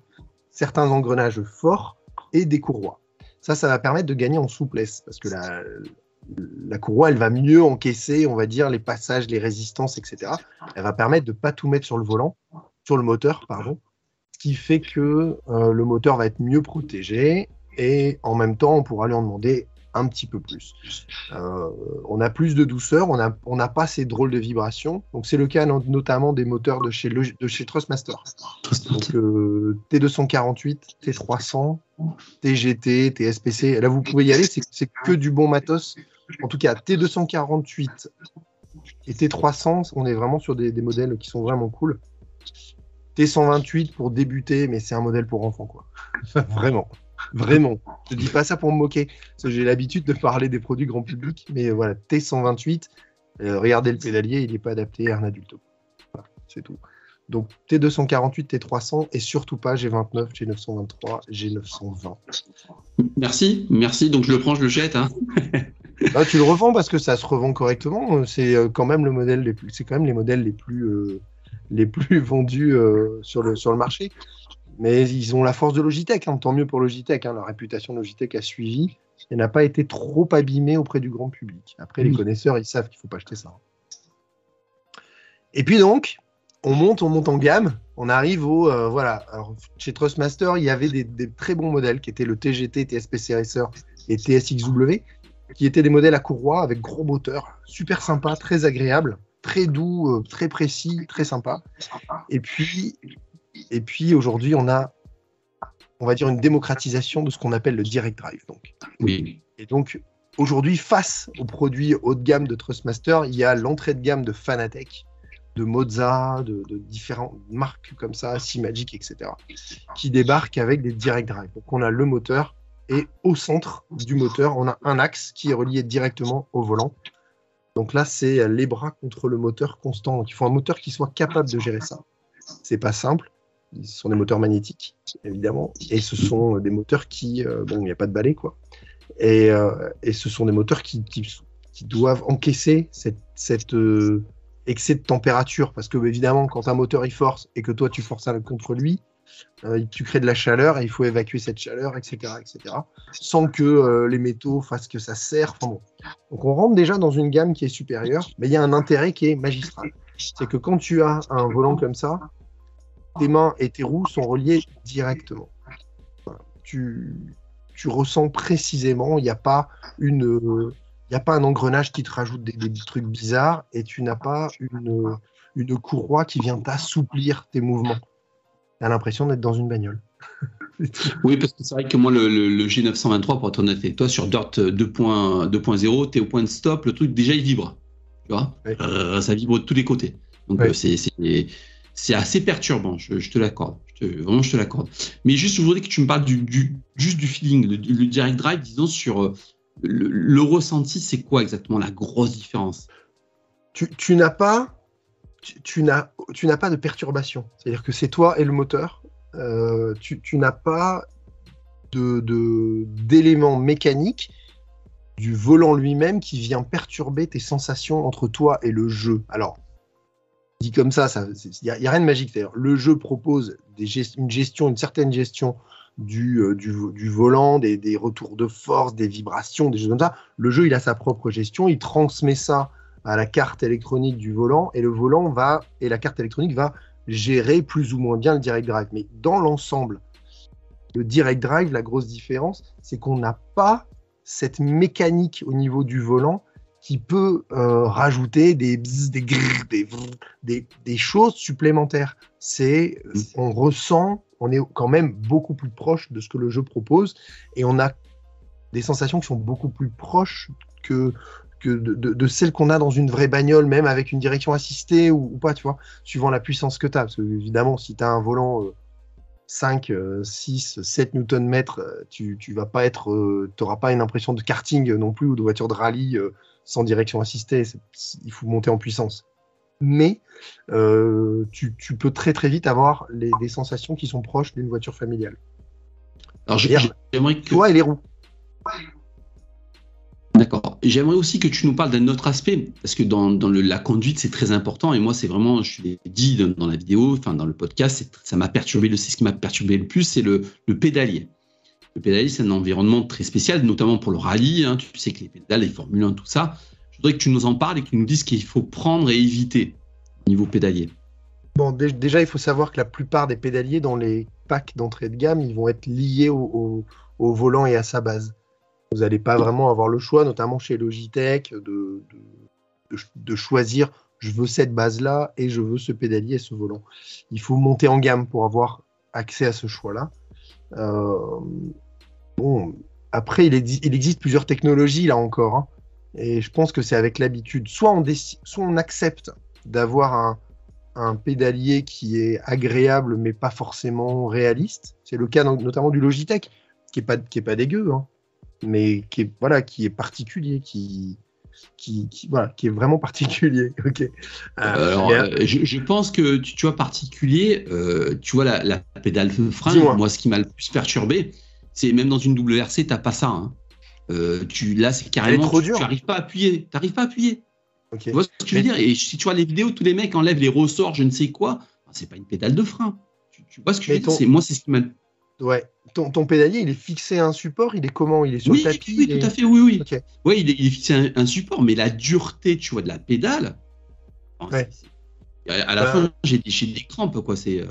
Certains engrenages forts et des courroies. Ça, ça va permettre de gagner en souplesse parce que la, la courroie, elle va mieux encaisser, on va dire, les passages, les résistances, etc. Elle va permettre de pas tout mettre sur le volant, sur le moteur, pardon, ce qui fait que euh, le moteur va être mieux protégé et en même temps, on pourra lui en demander un petit peu plus. Euh, on a plus de douceur, on n'a pas ces drôles de vibrations. Donc c'est le cas notamment des moteurs de chez, de chez Trustmaster. Donc euh, T248, T300, TGT, TSPC. Là vous pouvez y aller, c'est que du bon matos. En tout cas, T248 et T300, on est vraiment sur des, des modèles qui sont vraiment cool. T128 pour débuter, mais c'est un modèle pour enfants, quoi. <laughs> vraiment. Vraiment. Je dis pas ça pour me moquer. J'ai l'habitude de parler des produits grand public, mais voilà, T128, euh, regardez le pédalier, il n'est pas adapté à un adulte. Voilà, c'est tout. Donc T248, T300 et surtout pas G29, G923, G920. Merci, merci. Donc je le prends, je le jette. Hein. <laughs> Bah, tu le revends parce que ça se revend correctement. C'est euh, quand même le modèle les plus, c'est quand même les modèles les plus, euh, les plus <laughs> vendus sur, le, sur le marché. Mais ils ont la force de Logitech, hein. tant mieux pour Logitech. Hein. La réputation de Logitech a suivi. Elle n'a pas été trop abîmée auprès du grand public. Après, les connaisseurs, ils savent qu'il ne faut pas acheter ça. Et puis donc, on monte, on monte en gamme. On arrive au. Euh, voilà. chez Trustmaster, il y avait des, très bons modèles qui étaient le TGT, TSPC Racer et TSXW, qui étaient des modèles à courroie avec gros moteurs, super sympa, très agréable, très doux, euh, très précis, très sympa. Et puis, et puis aujourd'hui, on a, on va dire, une démocratisation de ce qu'on appelle le direct drive. Donc. Oui. Et donc, aujourd'hui, face aux produits haut de gamme de Trustmaster, il y a l'entrée de gamme de Fanatec, de Moza, de, différentes marques comme ça, Magic, etc., qui débarquent avec des direct drive. Donc on a le moteur et au centre du moteur, on a un axe qui est relié directement au volant. Donc là, c'est les bras contre le moteur constant. Donc il faut un moteur qui soit capable de gérer ça. C'est pas simple. Ce sont des moteurs magnétiques, évidemment, et ce sont des moteurs qui, euh, bon, il n'y a pas de balai, quoi. Et, euh, ce sont des moteurs qui, doivent encaisser cette euh, excès de température, parce que évidemment, quand un moteur il force et que toi tu forces contre lui, tu crées de la chaleur et il faut évacuer cette chaleur, etc., etc., sans que les métaux fassent que ça serre. Donc on rentre déjà dans une gamme qui est supérieure, mais il y a un intérêt qui est magistral. C'est que quand tu as un volant comme ça, tes mains et tes roues sont reliées directement. Tu, ressens précisément, il n'y a pas une, il a pas un engrenage qui te rajoute des, trucs bizarres et tu n'as pas une, une courroie qui vient t'assouplir tes mouvements. Tu as l'impression d'être dans une bagnole. <laughs> oui, parce que c'est vrai que moi, le, G923, pour être honnête avec toi, sur Dirt 2.0, tu es au point de stop, le truc déjà il vibre. Tu vois euh, Ça vibre de tous les côtés. Donc euh, c'est assez perturbant, je, te l'accorde. Vraiment, je te l'accorde. Mais juste, je voudrais que tu me parles du, juste du feeling, le, direct drive, disons, sur euh, le, ressenti, c'est quoi exactement la grosse différence? Tu, n'as pas. Tu, n'as, pas de perturbation. C'est-à-dire que c'est toi et le moteur. Euh, tu, n'as pas de, d'éléments mécaniques du volant lui-même qui vient perturber tes sensations entre toi et le jeu. Alors, dit comme ça, il n'y a, rien de magique. Le jeu propose une gestion, une certaine gestion du, euh, du, volant, des, retours de force, des vibrations, des choses comme ça. Le jeu, il a sa propre gestion, il transmet ça à la carte électronique du volant et le volant va et la carte électronique va gérer plus ou moins bien le direct drive. Mais dans l'ensemble, le direct drive, la grosse différence, c'est qu'on n'a pas cette mécanique au niveau du volant qui peut euh, rajouter des des, des, des, choses supplémentaires. C'est, mm. on ressent, on est quand même beaucoup plus proche de ce que le jeu propose et on a des sensations qui sont beaucoup plus proches que, que de, de, celles qu'on a dans une vraie bagnole, même avec une direction assistée ou, pas, tu vois, suivant la puissance que tu as. Parce que évidemment, si tu as un volant 5, 6, 7 Nm, tu, tu vas pas être, euh, tu n'auras pas une impression de karting non plus ou de voiture de rallye euh, sans direction assistée, il faut monter en puissance. Mais euh, tu, peux très très vite avoir des sensations qui sont proches d'une voiture familiale. Alors j'aimerais que... Toi et les roues. D'accord. J'aimerais aussi que tu nous parles d'un autre aspect, parce que dans, la conduite, c'est très important. Et moi, c'est vraiment, je l'ai dit dans, la vidéo, enfin dans le podcast, ça m'a perturbé. C'est ce qui m'a perturbé le plus, c'est le, pédalier. Le pédalier, c'est un environnement très spécial, notamment pour le rallye. Hein. Tu sais que les pédales, les Formule 1, tout ça. Je voudrais que tu nous en parles et que tu nous dises ce qu'il faut prendre et éviter au niveau pédalier. Bon, déjà, il faut savoir que la plupart des pédaliers dans les packs d'entrée de gamme, ils vont être liés au, volant et à sa base. Vous n'allez pas vraiment avoir le choix, notamment chez Logitech, de, choisir je veux cette base-là et je veux ce pédalier et ce volant. Il faut monter en gamme pour avoir accès à ce choix-là. Euh, bon, après, il, existe plusieurs technologies là encore. Hein. et je pense que c'est avec l'habitude. Soit on, accepte d'avoir un, pédalier qui est agréable mais pas forcément réaliste. C'est le cas notamment du Logitech, qui est pas, qui est pas dégueu, hein, mais qui est, voilà, qui est particulier, qui, qui, voilà, qui est vraiment particulier. <laughs> ok. Euh, Alors, euh, je, je, pense que tu, vois particulier, euh, tu vois la, la pédale de frein. Moi, ce qui m'a le plus perturbé, c'est même dans une WRC, t'as pas ça. Hein. tu, là, c'est carrément, tu n'arrives pas à appuyer. T'arrives pas à appuyer. Tu vois ce que je veux dire? Et si tu vois les vidéos, tous les mecs enlèvent les ressorts, je ne sais quoi. C'est pas une pédale de frein. Tu, vois ce que je veux dire? Moi, c'est ce qui m'a Ouais. Ton, ton, pédalier, il est fixé à un support Il est comment? Il est sur le tapis Oui, tout à fait, oui, oui. Oui, il est, il est, fixé à un, support, mais la dureté, tu vois, de la pédale. ouais. À la bah. fin, j'ai des, des crampes, quoi. C'est. Euh,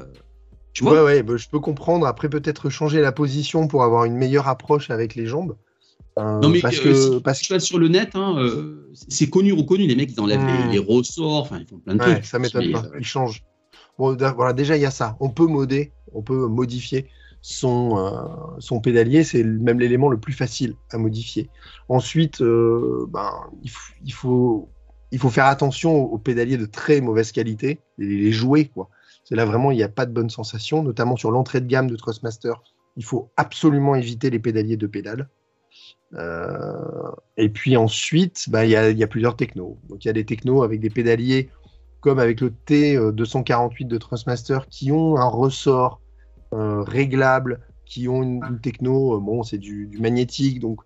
tu vois? Ouais, ouais, bah, je peux comprendre. Après, peut-être changer la position pour avoir une meilleure approche avec les jambes. Euh, non, mais parce euh, que, parce que sur le net, hein, c'est connu ou connu. Les mecs, ils enlèvent les, hmm. les, ressorts, enfin, ils font plein de trucs. Ça m'étonne pas. Ils changent. Bon, voilà, déjà, il y a ça. On peut moder on peut modifier son, euh, son pédalier, c'est même l'élément le plus facile à modifier. Ensuite, euh, ben, il, faut, faire attention aux pédaliers de très mauvaise qualité, les jouer. Quoi. C'est là vraiment, il n'y a pas de bonne sensation, notamment sur l'entrée de gamme de Trustmaster. Il faut absolument éviter les pédaliers de pédale. Euh, et puis ensuite, ben, il y, a, y, a, plusieurs technos. Il y a des technos avec des pédaliers comme avec le T248 de Trustmaster qui ont un ressort réglables, qui ont une, techno, euh, bon, c'est du, magnétique, donc,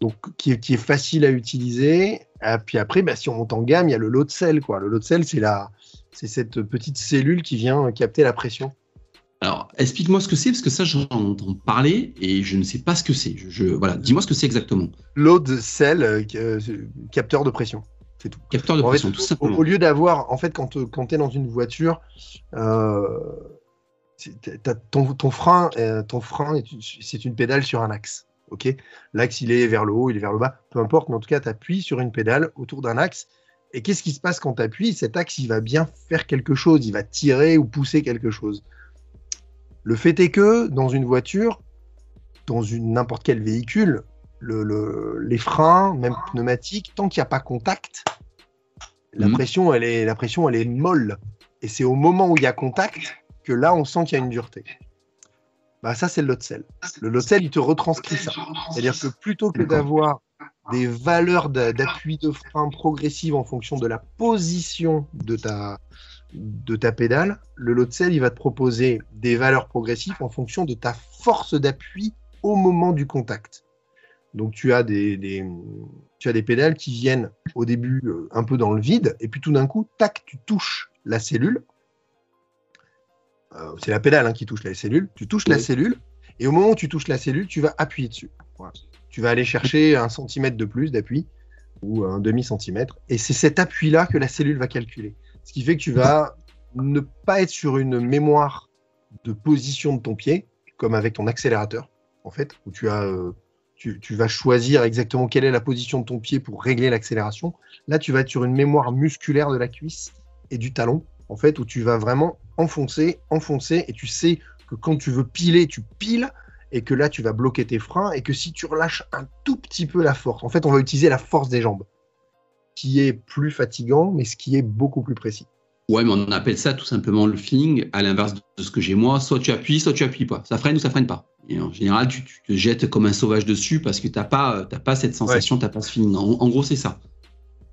donc qui, est, facile à utiliser. Et ah, puis après, bah, si on monte en gamme, il y a le lot de sel. Quoi. Le lot de sel, c'est la, c'est cette petite cellule qui vient capter la pression. Alors, explique-moi ce que c'est, parce que ça, j'en entends parler et je ne sais pas ce que c'est. Je, voilà, dis-moi ce que c'est exactement. Load cell, euh, capteur de pression. C'est tout. Capteur de pression, tout simplement. Au, lieu d'avoir, en fait, quand, quand tu es dans une voiture, ton, frein, euh, ton frein c'est une pédale sur un axe. ok? L'axe, il est vers le haut, il est vers le bas, peu importe, mais en tout cas, tu appuies sur une pédale autour d'un axe. Et qu'est-ce qui se passe quand tu appuies Cet axe, il va bien faire quelque chose, il va tirer ou pousser quelque chose. Le fait est que dans une voiture, dans n'importe quel véhicule, les freins, même pneumatiques, tant qu'il n'y a pas contact, la, mhm. pression, elle est, la pression, elle est molle. Et c'est au moment où il y a contact que là, on sent qu'il y a une dureté. Bah, ça, c'est le lot de sel. Le lot de sel, il te retranscrit ça. C'est-à-dire que plutôt que d'avoir des valeurs d'appui de frein progressives en fonction de la position de ta, de ta pédale, le lot de sel, il va te proposer des valeurs progressives en fonction de ta force d'appui au moment du contact. Donc tu as des, tu as des pédales qui viennent au début euh, un peu dans le vide, et puis tout d'un coup, tac, tu touches la cellule, euh, c'est la pédale hein, qui touche la cellule. Tu touches la cellule, et au moment où tu touches la cellule, tu vas appuyer dessus. Tu vas aller chercher un centimètre de plus d'appui ou un demi centimètre, et c'est cet appui-là que la cellule va calculer. Ce qui fait que tu vas ne pas être sur une mémoire de position de ton pied, comme avec ton accélérateur, en fait, où tu as euh, tu, tu, vas choisir exactement quelle est la position de ton pied pour régler l'accélération. Là, tu vas être sur une mémoire musculaire de la cuisse et du talon, en fait, où tu vas vraiment enfoncer, enfoncer, et tu sais que quand tu veux piler, tu piles, et que là, tu vas bloquer tes freins, et que si tu relâches un tout petit peu la force, en fait, on va utiliser la force des jambes, qui est plus fatigant, mais ce qui est beaucoup plus précis. Ouais, mais on appelle ça tout simplement le feeling, à l'inverse de ce que j'ai moi, soit tu appuies, soit tu appuies pas. Ça freine ou ça freine pas. Et en général, tu, te jettes comme un sauvage dessus parce que tu n'as pas, pas cette sensation, tu n'as pas ce feeling. En, gros, c'est ça.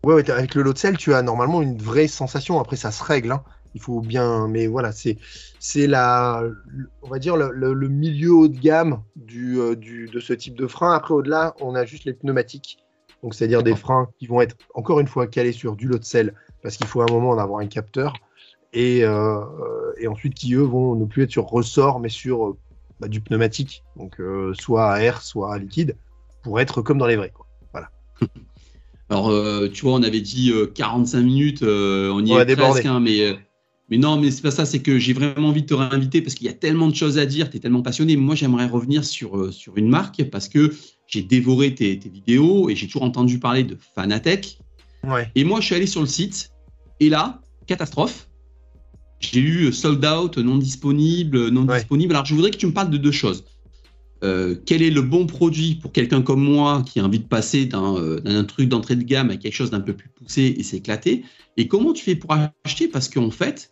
Ouais, avec le lot de sel, tu as normalement une vraie sensation. Après, ça se règle. Hein. Il faut bien, mais voilà, c'est c'est on va dire le, milieu haut de gamme euh, du, de ce type de frein. Après, au-delà, on a juste les pneumatiques. Donc, c'est-à-dire des freins qui vont être encore une fois calés sur du lot de sel parce qu'il faut un moment en avoir un capteur et, euh, et ensuite qui eux vont ne plus être sur ressort mais sur bah, du pneumatique, donc euh, soit à air, soit à liquide, pour être comme dans les vrais. Voilà. <laughs> Alors, tu vois, on avait dit 45 minutes, on y est presque, hein, mais mais non, mais c'est pas ça, c'est que j'ai vraiment envie de te réinviter parce qu'il y a tellement de choses à dire, tu es tellement passionné. Moi, j'aimerais revenir sur, euh, sur une marque parce que j'ai dévoré tes, vidéos et j'ai toujours entendu parler de Fanatec. Ouais. Et moi, je suis allé sur le site et là, catastrophe. J'ai eu sold out, non disponible, non disponible. Alors, je voudrais que tu me parles de deux choses. Euh, quel est le bon produit pour quelqu'un comme moi qui a envie de passer d'un euh, truc d'entrée de gamme à quelque chose d'un peu plus poussé et s'éclater? Et comment tu fais pour acheter? Parce qu'en fait,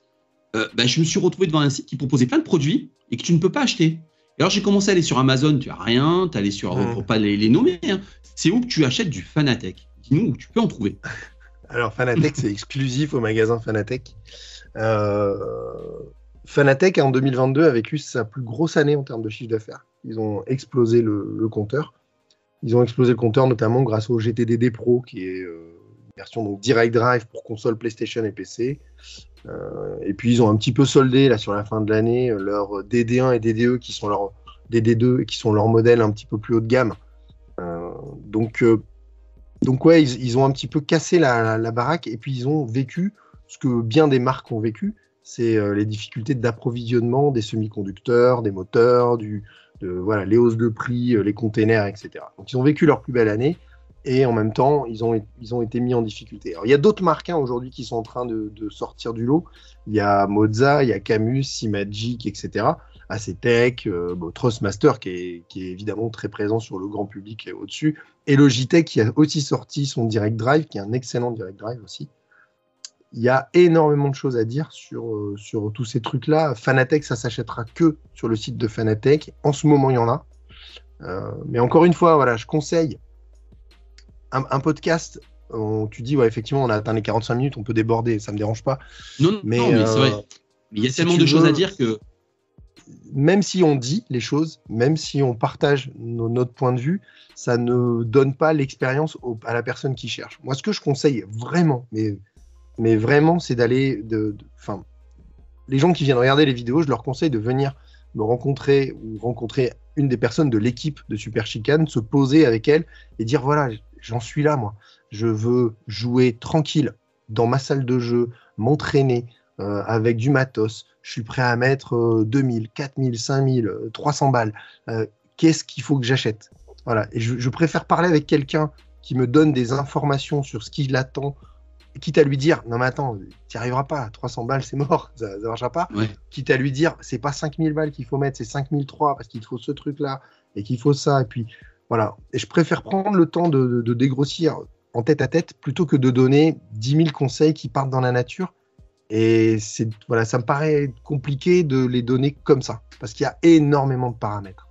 euh, bah, je me suis retrouvé devant un site qui proposait plein de produits et que tu ne peux pas acheter. alors j'ai commencé à aller sur Amazon, tu as rien, tu allé sur, mmh. pour pas les, nommer, hein. c'est où que tu achètes du Fanatec? Dis-nous où tu peux en trouver. <laughs> Alors Fanatec, c'est exclusif au magasin Fanatec. Fanatec en 2022 a vécu sa plus grosse année en termes de chiffre d'affaires. Ils ont explosé le, compteur. Ils ont explosé le compteur notamment grâce au GTDD Pro qui est euh, une version donc direct drive pour console PlayStation et PC. Euh, et puis ils ont un petit peu soldé là sur la fin de l'année euh, leurs DD1 et DD2 qui sont leurs DD2 qui sont leurs modèles un petit peu plus haut de gamme. Donc donc ouais, ils, ont un petit peu cassé la, baraque et puis ils ont vécu ce que bien des marques ont vécu, c'est les difficultés d'approvisionnement des semi-conducteurs, des moteurs, du, voilà, les hausses de prix, les containers, etc. Donc ils ont vécu leur plus belle année et en même temps, ils ont, ils ont été mis en difficulté. Alors, il y a d'autres marques hein, aujourd'hui qui sont en train de, sortir du lot. Il y a Moza, il y a Camus, Simagic, etc. ACTech, euh, Trustmaster qui est, qui est évidemment très présent sur le grand public au-dessus, et Logitech qui a aussi sorti son Direct Drive, qui est un excellent Direct Drive aussi. Il y a énormément de choses à dire sur, euh, sur tous ces trucs-là. Fanatec, ça s'achètera que sur le site de Fanatec. En ce moment, il y en a. Euh, mais encore une fois, voilà, je conseille un, podcast. tu dis, ouais, effectivement, on a atteint les 45 minutes, on peut déborder, ça me dérange pas. Non, non, mais, c'est vrai. Euh, il y a tellement de choses à dire que. Même si on dit les choses, même si on partage notre point de vue, ça ne donne pas l'expérience à la personne qui cherche. Moi, ce que je conseille vraiment, mais, mais vraiment, c'est d'aller. De, enfin, les gens qui viennent regarder les vidéos, je leur conseille de venir me rencontrer ou rencontrer une des personnes de l'équipe de Super Chicane, se poser avec elle et dire voilà, j'en suis là, moi. Je veux jouer tranquille dans ma salle de jeu, m'entraîner euh, avec du matos. Je suis prêt à mettre 2000, 4000, 5000, 300 balles. Euh, qu'est-ce qu'il faut que j'achète? Voilà. Et je, préfère parler avec quelqu'un qui me donne des informations sur ce qu'il attend quitte à lui dire non mais attends tu n'y arriveras pas 300 balles c'est mort <laughs> ça ne marchera pas. Quitte à lui dire c'est pas 5000 balles qu'il faut mettre c'est 5003 parce qu'il faut ce truc là et qu'il faut ça et puis voilà. Et je préfère prendre le temps de, dégrossir en tête à tête plutôt que de donner 10 000 conseils qui partent dans la nature. Et c'est voilà ça me paraît compliqué de les donner comme ça parce qu'il y a énormément de paramètres.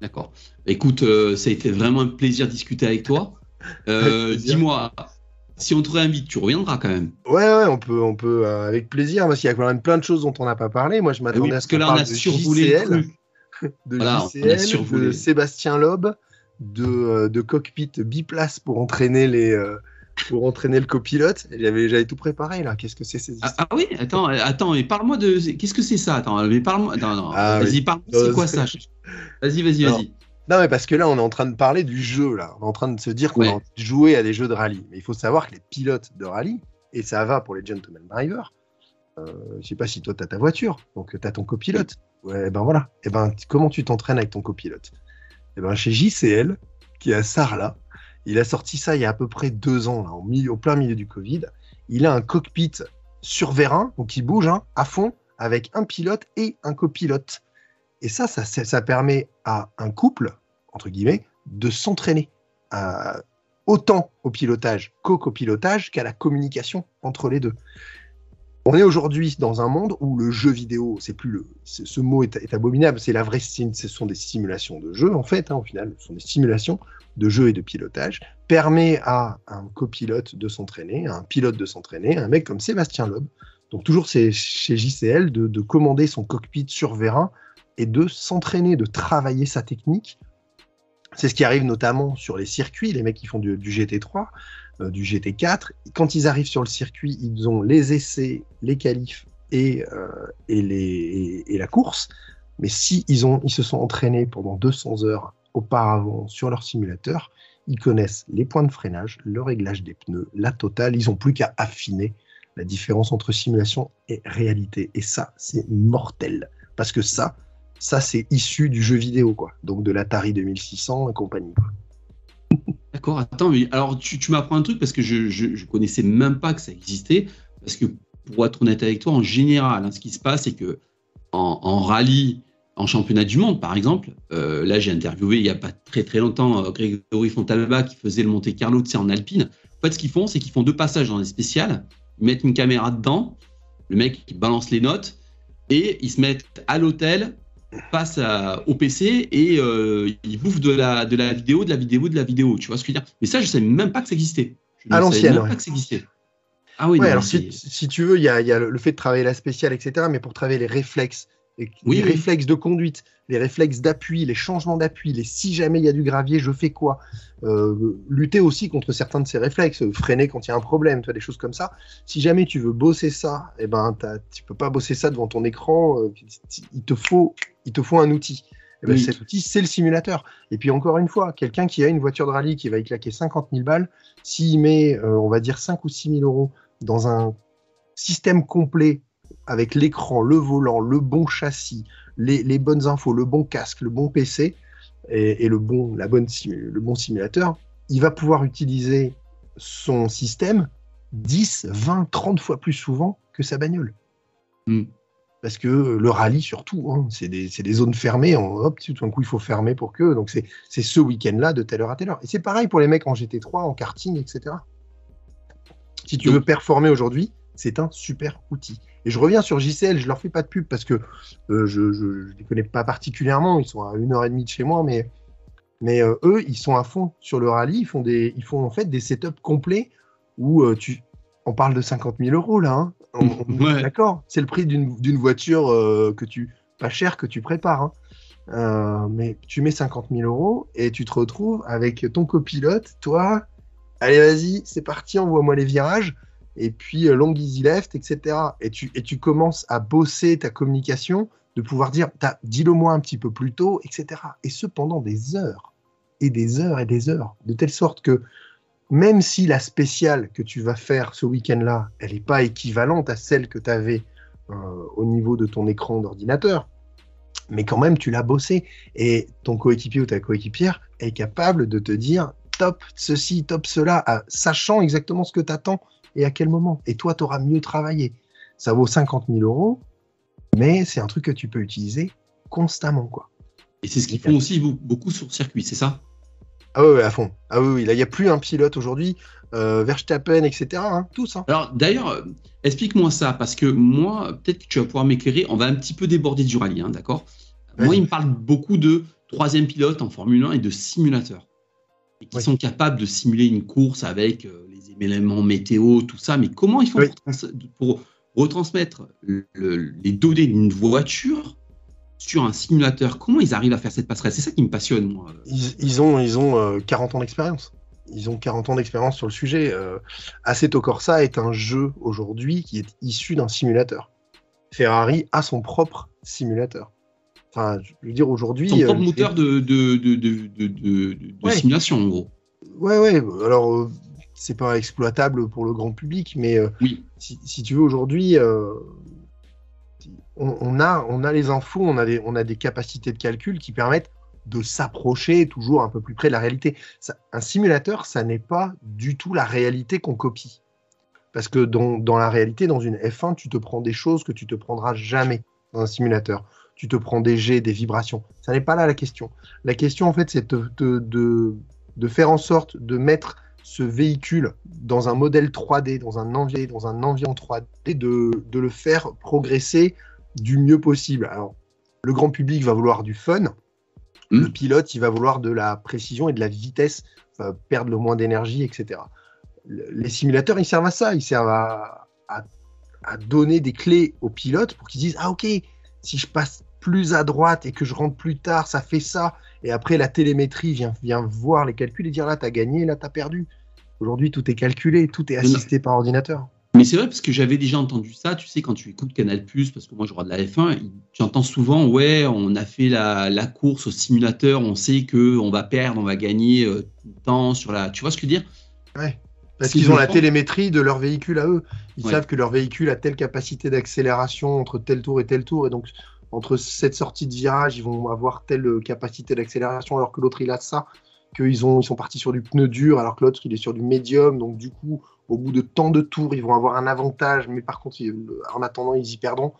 D'accord. Écoute euh, ça a été vraiment un plaisir de discuter avec toi. <laughs> Euh, dis-moi si on te réinvite, tu reviendras quand même. Ouais, ouais, on peut, on peut euh, avec plaisir, parce qu'il y a quand même plein de choses dont on n'a pas parlé. Moi, je ah m'attendais à ce que là, <laughs> on a survolé JCL, de JCL, de Sébastien Loeb, de, euh, de cockpit biplace pour entraîner les. Euh, pour entraîner le copilote, j'avais, j'avais tout préparé là. Qu'est-ce que c'est ces ah, ah, oui, attends, attends, mais parle-moi de. Qu'est-ce que c'est ça? Attends, mais parle-moi. Non, ah vas-y, parle. C'est quoi ça? <laughs> Vas-y, vas-y, vas-y. Non, mais parce que là, on est en train de parler du jeu, là. On est en train de se dire qu'on va jouer à des jeux de rallye. Mais il faut savoir que les pilotes de rallye, et ça va pour les gentlemen drivers, euh, je sais pas si toi, tu as ta voiture, donc tu as ton copilote. Ouais, ben voilà. Et ben, comment tu t'entraînes avec ton copilote? Et ben, chez JCL, qui est à Sarlat, il a sorti ça il y a à peu près deux ans, là, au, milieu, au plein milieu du Covid. Il a un cockpit sur vérin, donc il bouge hein, à fond, avec un pilote et un copilote. Et ça, ça, permet à un couple, entre guillemets, de s'entraîner autant au pilotage qu'au copilotage qu'à la communication entre les deux. On est aujourd'hui dans un monde où le jeu vidéo, c'est plus le, ce mot est, abominable, c'est la vraie, ce sont des simulations de jeu en fait, hein, au final, ce sont des simulations de jeu et de pilotage, permet à un copilote de s'entraîner, à un pilote de s'entraîner, un mec comme Sébastien Loeb, donc toujours chez JCL de, de, commander son cockpit sur vérin et de s'entraîner, de travailler sa technique. C'est ce qui arrive notamment sur les circuits, les mecs qui font du, GT3, euh, du GT4. Quand ils arrivent sur le circuit, ils ont les essais, les qualifs et, euh, et, la course. Mais si ils, ont, ils se sont entraînés pendant 200 heures auparavant sur leur simulateur, ils connaissent les points de freinage, le réglage des pneus, la totale. Ils n'ont plus qu'à affiner la différence entre simulation et réalité. Et ça, c'est mortel. Parce que ça, ça c'est issu du jeu vidéo, quoi. Donc de l'Atari 2600 et compagnie. <laughs> D'accord, attends, alors tu, m'apprends un truc parce que je, je, connaissais même pas que ça existait. Parce que pour être honnête avec toi, en général, hein, ce qui se passe, c'est que en, rallye, en championnat du monde, par exemple, euh, là j'ai interviewé il n'y a pas très très longtemps euh, Grégory Fontalba qui faisait le Monte Carlo de en Alpine. En fait, ce qu'ils font, c'est qu'ils font deux passages dans les spéciales, ils mettent une caméra dedans, le mec qui balance les notes, et ils se mettent à l'hôtel passe au PC et euh, il bouffe de la, de la vidéo, de la vidéo, de la vidéo. Tu vois ce que je veux dire? Mais ça, je ne savais même pas que ça existait. Je à l'ancienne. pas que ça existait. Ah oui, alors si, si, tu veux, il y a, y a, le fait de travailler la spéciale, etc. Mais pour travailler les réflexes, les réflexes de conduite, les réflexes d'appui, les changements d'appui, les si jamais il y a du gravier, je fais quoi? Euh, Lutter aussi contre certains de ces réflexes, freiner quand il y a un problème, tu vois, des choses comme ça. Si jamais tu veux bosser ça, eh ben, tu peux pas bosser ça devant ton écran. Euh, il, te faut, il te faut un outil. Eh ben, Cet outil, c'est le simulateur. Et puis encore une fois, quelqu'un qui a une voiture de rallye qui va y claquer 50 000 balles, s'il met, euh, on va dire, 5 ou 6 000 euros dans un système complet avec l'écran, le volant, le bon châssis, les, bonnes infos, le bon casque, le bon PC et, le, bon, la bonne, le bon simulateur, il va pouvoir utiliser son système 10, 20, 30 fois plus souvent que sa bagnole. Hmm. parce que le rallye surtout, hein, c'est des, zones fermées, hop, tout d'un coup il faut fermer pour que, donc c'est ce week-end-là de telle heure à telle heure. Et c'est pareil pour les mecs en GT3, en karting, etc. Si tu veux performer aujourd'hui, c'est un super outil. Et je reviens sur JCL, je leur fais pas de pub parce que euh, je ne les connais pas particulièrement, ils sont à une heure et demie de chez moi, mais, mais euh, eux, ils sont à fond sur le rallye, ils font, des, ils font en fait des setups complets où euh, tu, on parle de 50 000 euros là. Hein. D'accord, c'est le prix d'une voiture que tu pas cher que tu prépares. Hein. mais tu mets 50 000 euros et tu te retrouves avec ton copilote, toi. Allez, vas-y, c'est parti, envoie-moi les virages et puis euh, long easy left, etc. Et tu, et tu commences à bosser ta communication, de pouvoir dire, dis-le moi un petit peu plus tôt, etc. Et ce, pendant des heures, et des heures, et des heures, de telle sorte que même si la spéciale que tu vas faire ce week-end-là, elle n'est pas équivalente à celle que tu avais euh, au niveau de ton écran d'ordinateur, mais quand même, tu l'as bossé. Et ton coéquipier ou ta coéquipière est capable de te dire top ceci, top cela, sachant exactement ce que tu attends et à quel moment? Et toi, tu auras mieux travaillé. Ça vaut 50 000 euros, mais c'est un truc que tu peux utiliser constamment. quoi. Et c'est ce qu'ils font aussi beaucoup sur le circuit, c'est ça? Ah oui, à fond. Ah oui, là, il n'y a plus un pilote aujourd'hui, euh, Verstappen, etc. Hein, tous. Hein. Alors d'ailleurs, euh, explique-moi ça, parce que moi, peut-être que tu vas pouvoir m'éclairer. On va un petit peu déborder du rallye, hein, d'accord? Moi, il me parle beaucoup de troisième pilote en Formule 1 et de simulateurs. Et qui sont capables de simuler une course avec euh, éléments météo, tout ça, mais comment ils font pour, retransmettre les données d'une voiture sur un simulateur Comment ils arrivent à faire cette passerelle? C'est ça qui me passionne, moi. Ils, ont, ils ont 40 euh, ans d'expérience. Ils ont 40 ans d'expérience sur le sujet. Euh, Assetto Corsa est un jeu aujourd'hui qui est issu d'un simulateur. Ferrari a son propre simulateur. Enfin, je veux dire aujourd'hui. Son propre euh, moteur de, de, de, simulation, en gros. Ouais, ouais. Alors, euh, c'est pas exploitable pour le grand public, mais euh, si, tu veux aujourd'hui, euh, on, a, on a les infos, on a des, on a des capacités de calcul qui permettent de s'approcher toujours un peu plus près de la réalité. un simulateur, ça n'est pas du tout la réalité qu'on copie. Parce que dans, dans, la réalité, dans une F1, tu te prends des choses que tu te prendras jamais dans un simulateur. Tu te prends des jets, des vibrations. Ça n'est pas là la question. La question, en fait, c'est de, de, de, faire en sorte de mettre ce véhicule dans un modèle 3D, dans un environnement, dans un environnement 3D, de, de, le faire progresser du mieux possible. Alors, le grand public va vouloir du fun, hmm. le pilote, il va vouloir de la précision et de la vitesse, perdre le moins d'énergie, etc. Les simulateurs, ils servent à ça, ils servent à, à, à donner des clés aux pilotes pour qu'ils disent Ah, ok, si je passe plus à droite et que je rentre plus tard, ça fait ça. Et après, la télémétrie vient, vient voir les calculs et dire là, tu as gagné, là, tu as perdu. Aujourd'hui, tout est calculé, tout est assisté par ordinateur. Mais c'est vrai parce que j'avais déjà entendu ça, tu sais, quand tu écoutes Canal, parce que moi je regarde la F1, tu entends souvent, ouais, on a fait la, course au simulateur, on sait qu'on va perdre, on va gagner euh, tout le temps sur la. Tu vois ce que je veux dire? Ouais. Parce qu'ils ont la télémétrie de leur véhicule à eux. Ils savent que leur véhicule a telle capacité d'accélération entre tel tour et tel tour. Et donc, entre cette sortie de virage, ils vont avoir telle capacité d'accélération alors que l'autre il a ça, qu'ils ont, ils sont partis sur du pneu dur alors que l'autre il est sur du médium. Donc du coup, au bout de tant de tours, ils vont avoir un avantage, mais par contre, en attendant, ils y perdront.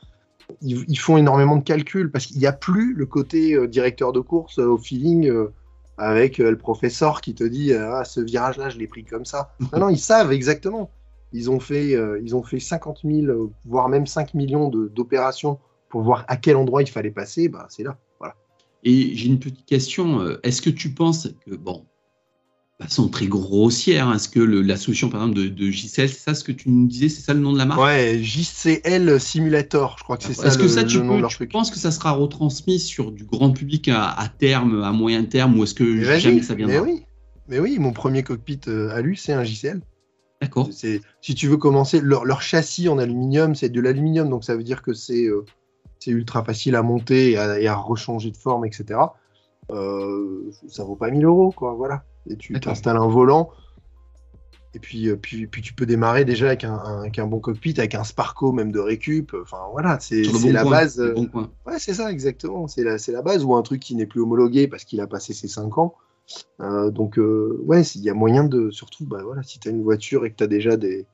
Ils, font énormément de calculs parce qu'il n'y a plus le côté euh, directeur de course euh, au feeling euh, avec le professeur qui te dit ah, ce virage-là, je l'ai pris comme ça. <laughs> Non, non, ils savent exactement. Ils ont fait, ils ont fait 50 000, voire même 5 millions d'opérations pour voir à quel endroit il fallait passer, bah, c'est là. Voilà. Et j'ai une petite question. Euh, est-ce que tu penses que, bon, de façon très grossière, hein, est-ce que la solution, par exemple, de, JCL, c'est ça ce que tu nous disais, c'est ça le nom de la marque? Ouais, JCL Simulator, je crois que c'est ça. Est-ce que ça, tu, penses que ça sera retransmis sur du grand public à, terme, à moyen terme, ou est-ce que jamais ça viendra? mais oui. mais oui, mon premier cockpit euh, alu, c'est un JCL. D'accord. Si tu veux commencer, leur, châssis en aluminium, c'est de l'aluminium, donc ça veut dire que c'est euh, c'est ultra facile à monter et à, rechanger de forme, etc. Euh, ça vaut pas 1000 euros, quoi, voilà. Et tu t'installes un volant, et puis, euh, puis, puis, tu peux démarrer déjà avec un, un, bon cockpit, avec un Sparco même de récup. Enfin voilà, c'est la base. Euh, ouais, c'est ça exactement. C'est la, la base ou un truc qui n'est plus homologué parce qu'il a passé ses 5 ans. donc ouais, il y a moyen de surtout, bah voilà, si tu as une voiture et que tu as déjà des,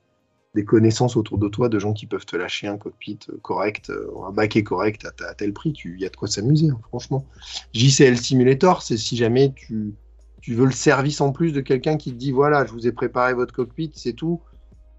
des connaissances autour de toi de gens qui peuvent te lâcher un cockpit correct, un baquet correct à, tel prix. Il y a de quoi s'amuser, hein, franchement. JCL Simulator, c'est si jamais tu, tu veux le service en plus de quelqu'un qui te dit voilà, je vous ai préparé votre cockpit, c'est tout.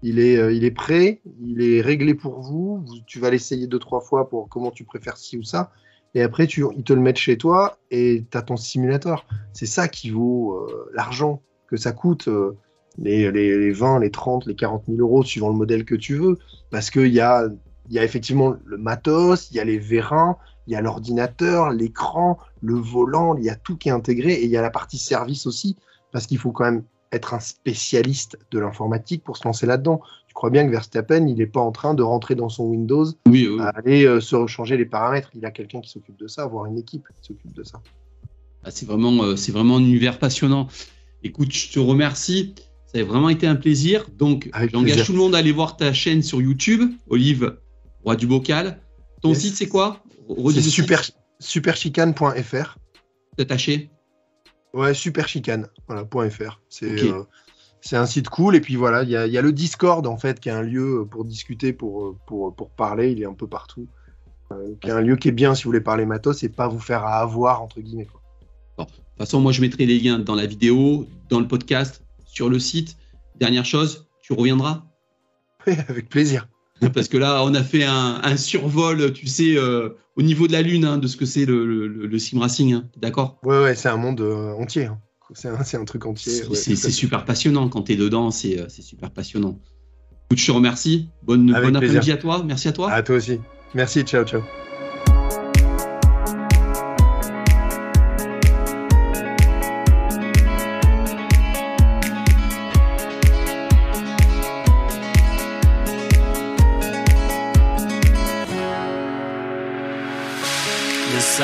Il est, euh, il est prêt, il est réglé pour vous. tu vas l'essayer deux, trois fois pour comment tu préfères ci ou ça. Et après, tu, ils te le mettent chez toi et tu as ton simulateur. C'est ça qui vaut euh, l'argent que ça coûte, euh, les, les, les, 20, les 30, les 40 000 euros, suivant le modèle que tu veux. Parce qu'il y a, y a effectivement le matos, il y a les vérins, il y a l'ordinateur, l'écran, le volant, il y a tout qui est intégré et il y a la partie service aussi, parce qu'il faut quand même être un spécialiste de l'informatique pour se lancer là-dedans. Tu crois bien que Verstappen, il n'est pas en train de rentrer dans son Windows, oui, aller euh, se changer les paramètres. Il a quelqu'un qui s'occupe de ça, voire une équipe qui s'occupe de ça. Ah, c'est vraiment, euh, c'est vraiment un univers passionnant. Écoute, je te remercie. Ça a vraiment été un plaisir. Donc, j'engage tout le monde à aller voir ta chaîne sur YouTube, Olive Roi du Bocal. Ton site, c'est quoi? C'est super, superchicane.fr. Attaché? Ouais, superchicane, voilà, .fr. Euh, c'est un site cool. Et puis voilà, il y a, le Discord, en fait, qui est un lieu pour discuter, pour, pour, pour parler. Il est un peu partout. Euh, qui est un lieu qui est bien si vous voulez parler matos et pas vous faire à avoir, entre guillemets. de toute façon, moi, je mettrai les liens dans la vidéo, dans le podcast, sur le site. Dernière chose, tu reviendras Oui, avec plaisir. <laughs> Parce que là, on a fait un, survol, tu sais, euh, au niveau de la Lune, hein, de ce que c'est le, le, sim racing. Hein. D'accord? Ouais, ouais, c'est un monde euh, entier. Hein. C'est un, un, truc entier. C'est super passionnant. Quand tu es dedans, euh, c'est super passionnant. je te remercie. Bonne, bonne après-midi à toi. Merci à toi. À toi aussi. Merci. Ciao, ciao.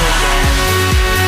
again.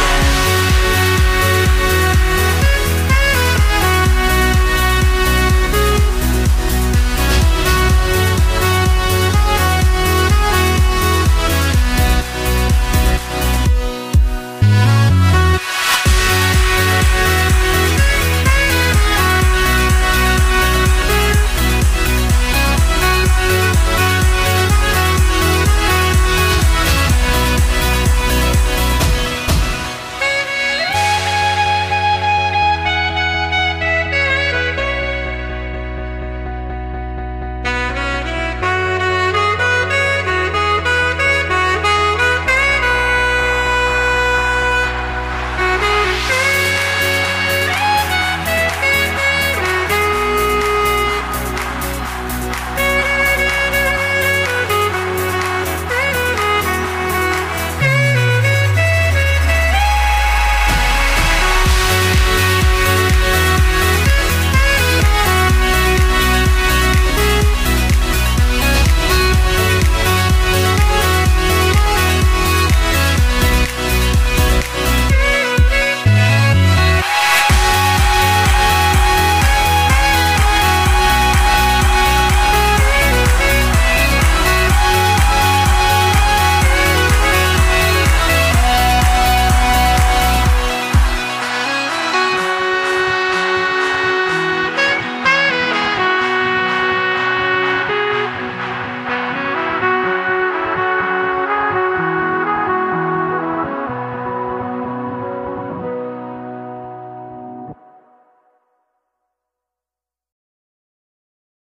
yeah.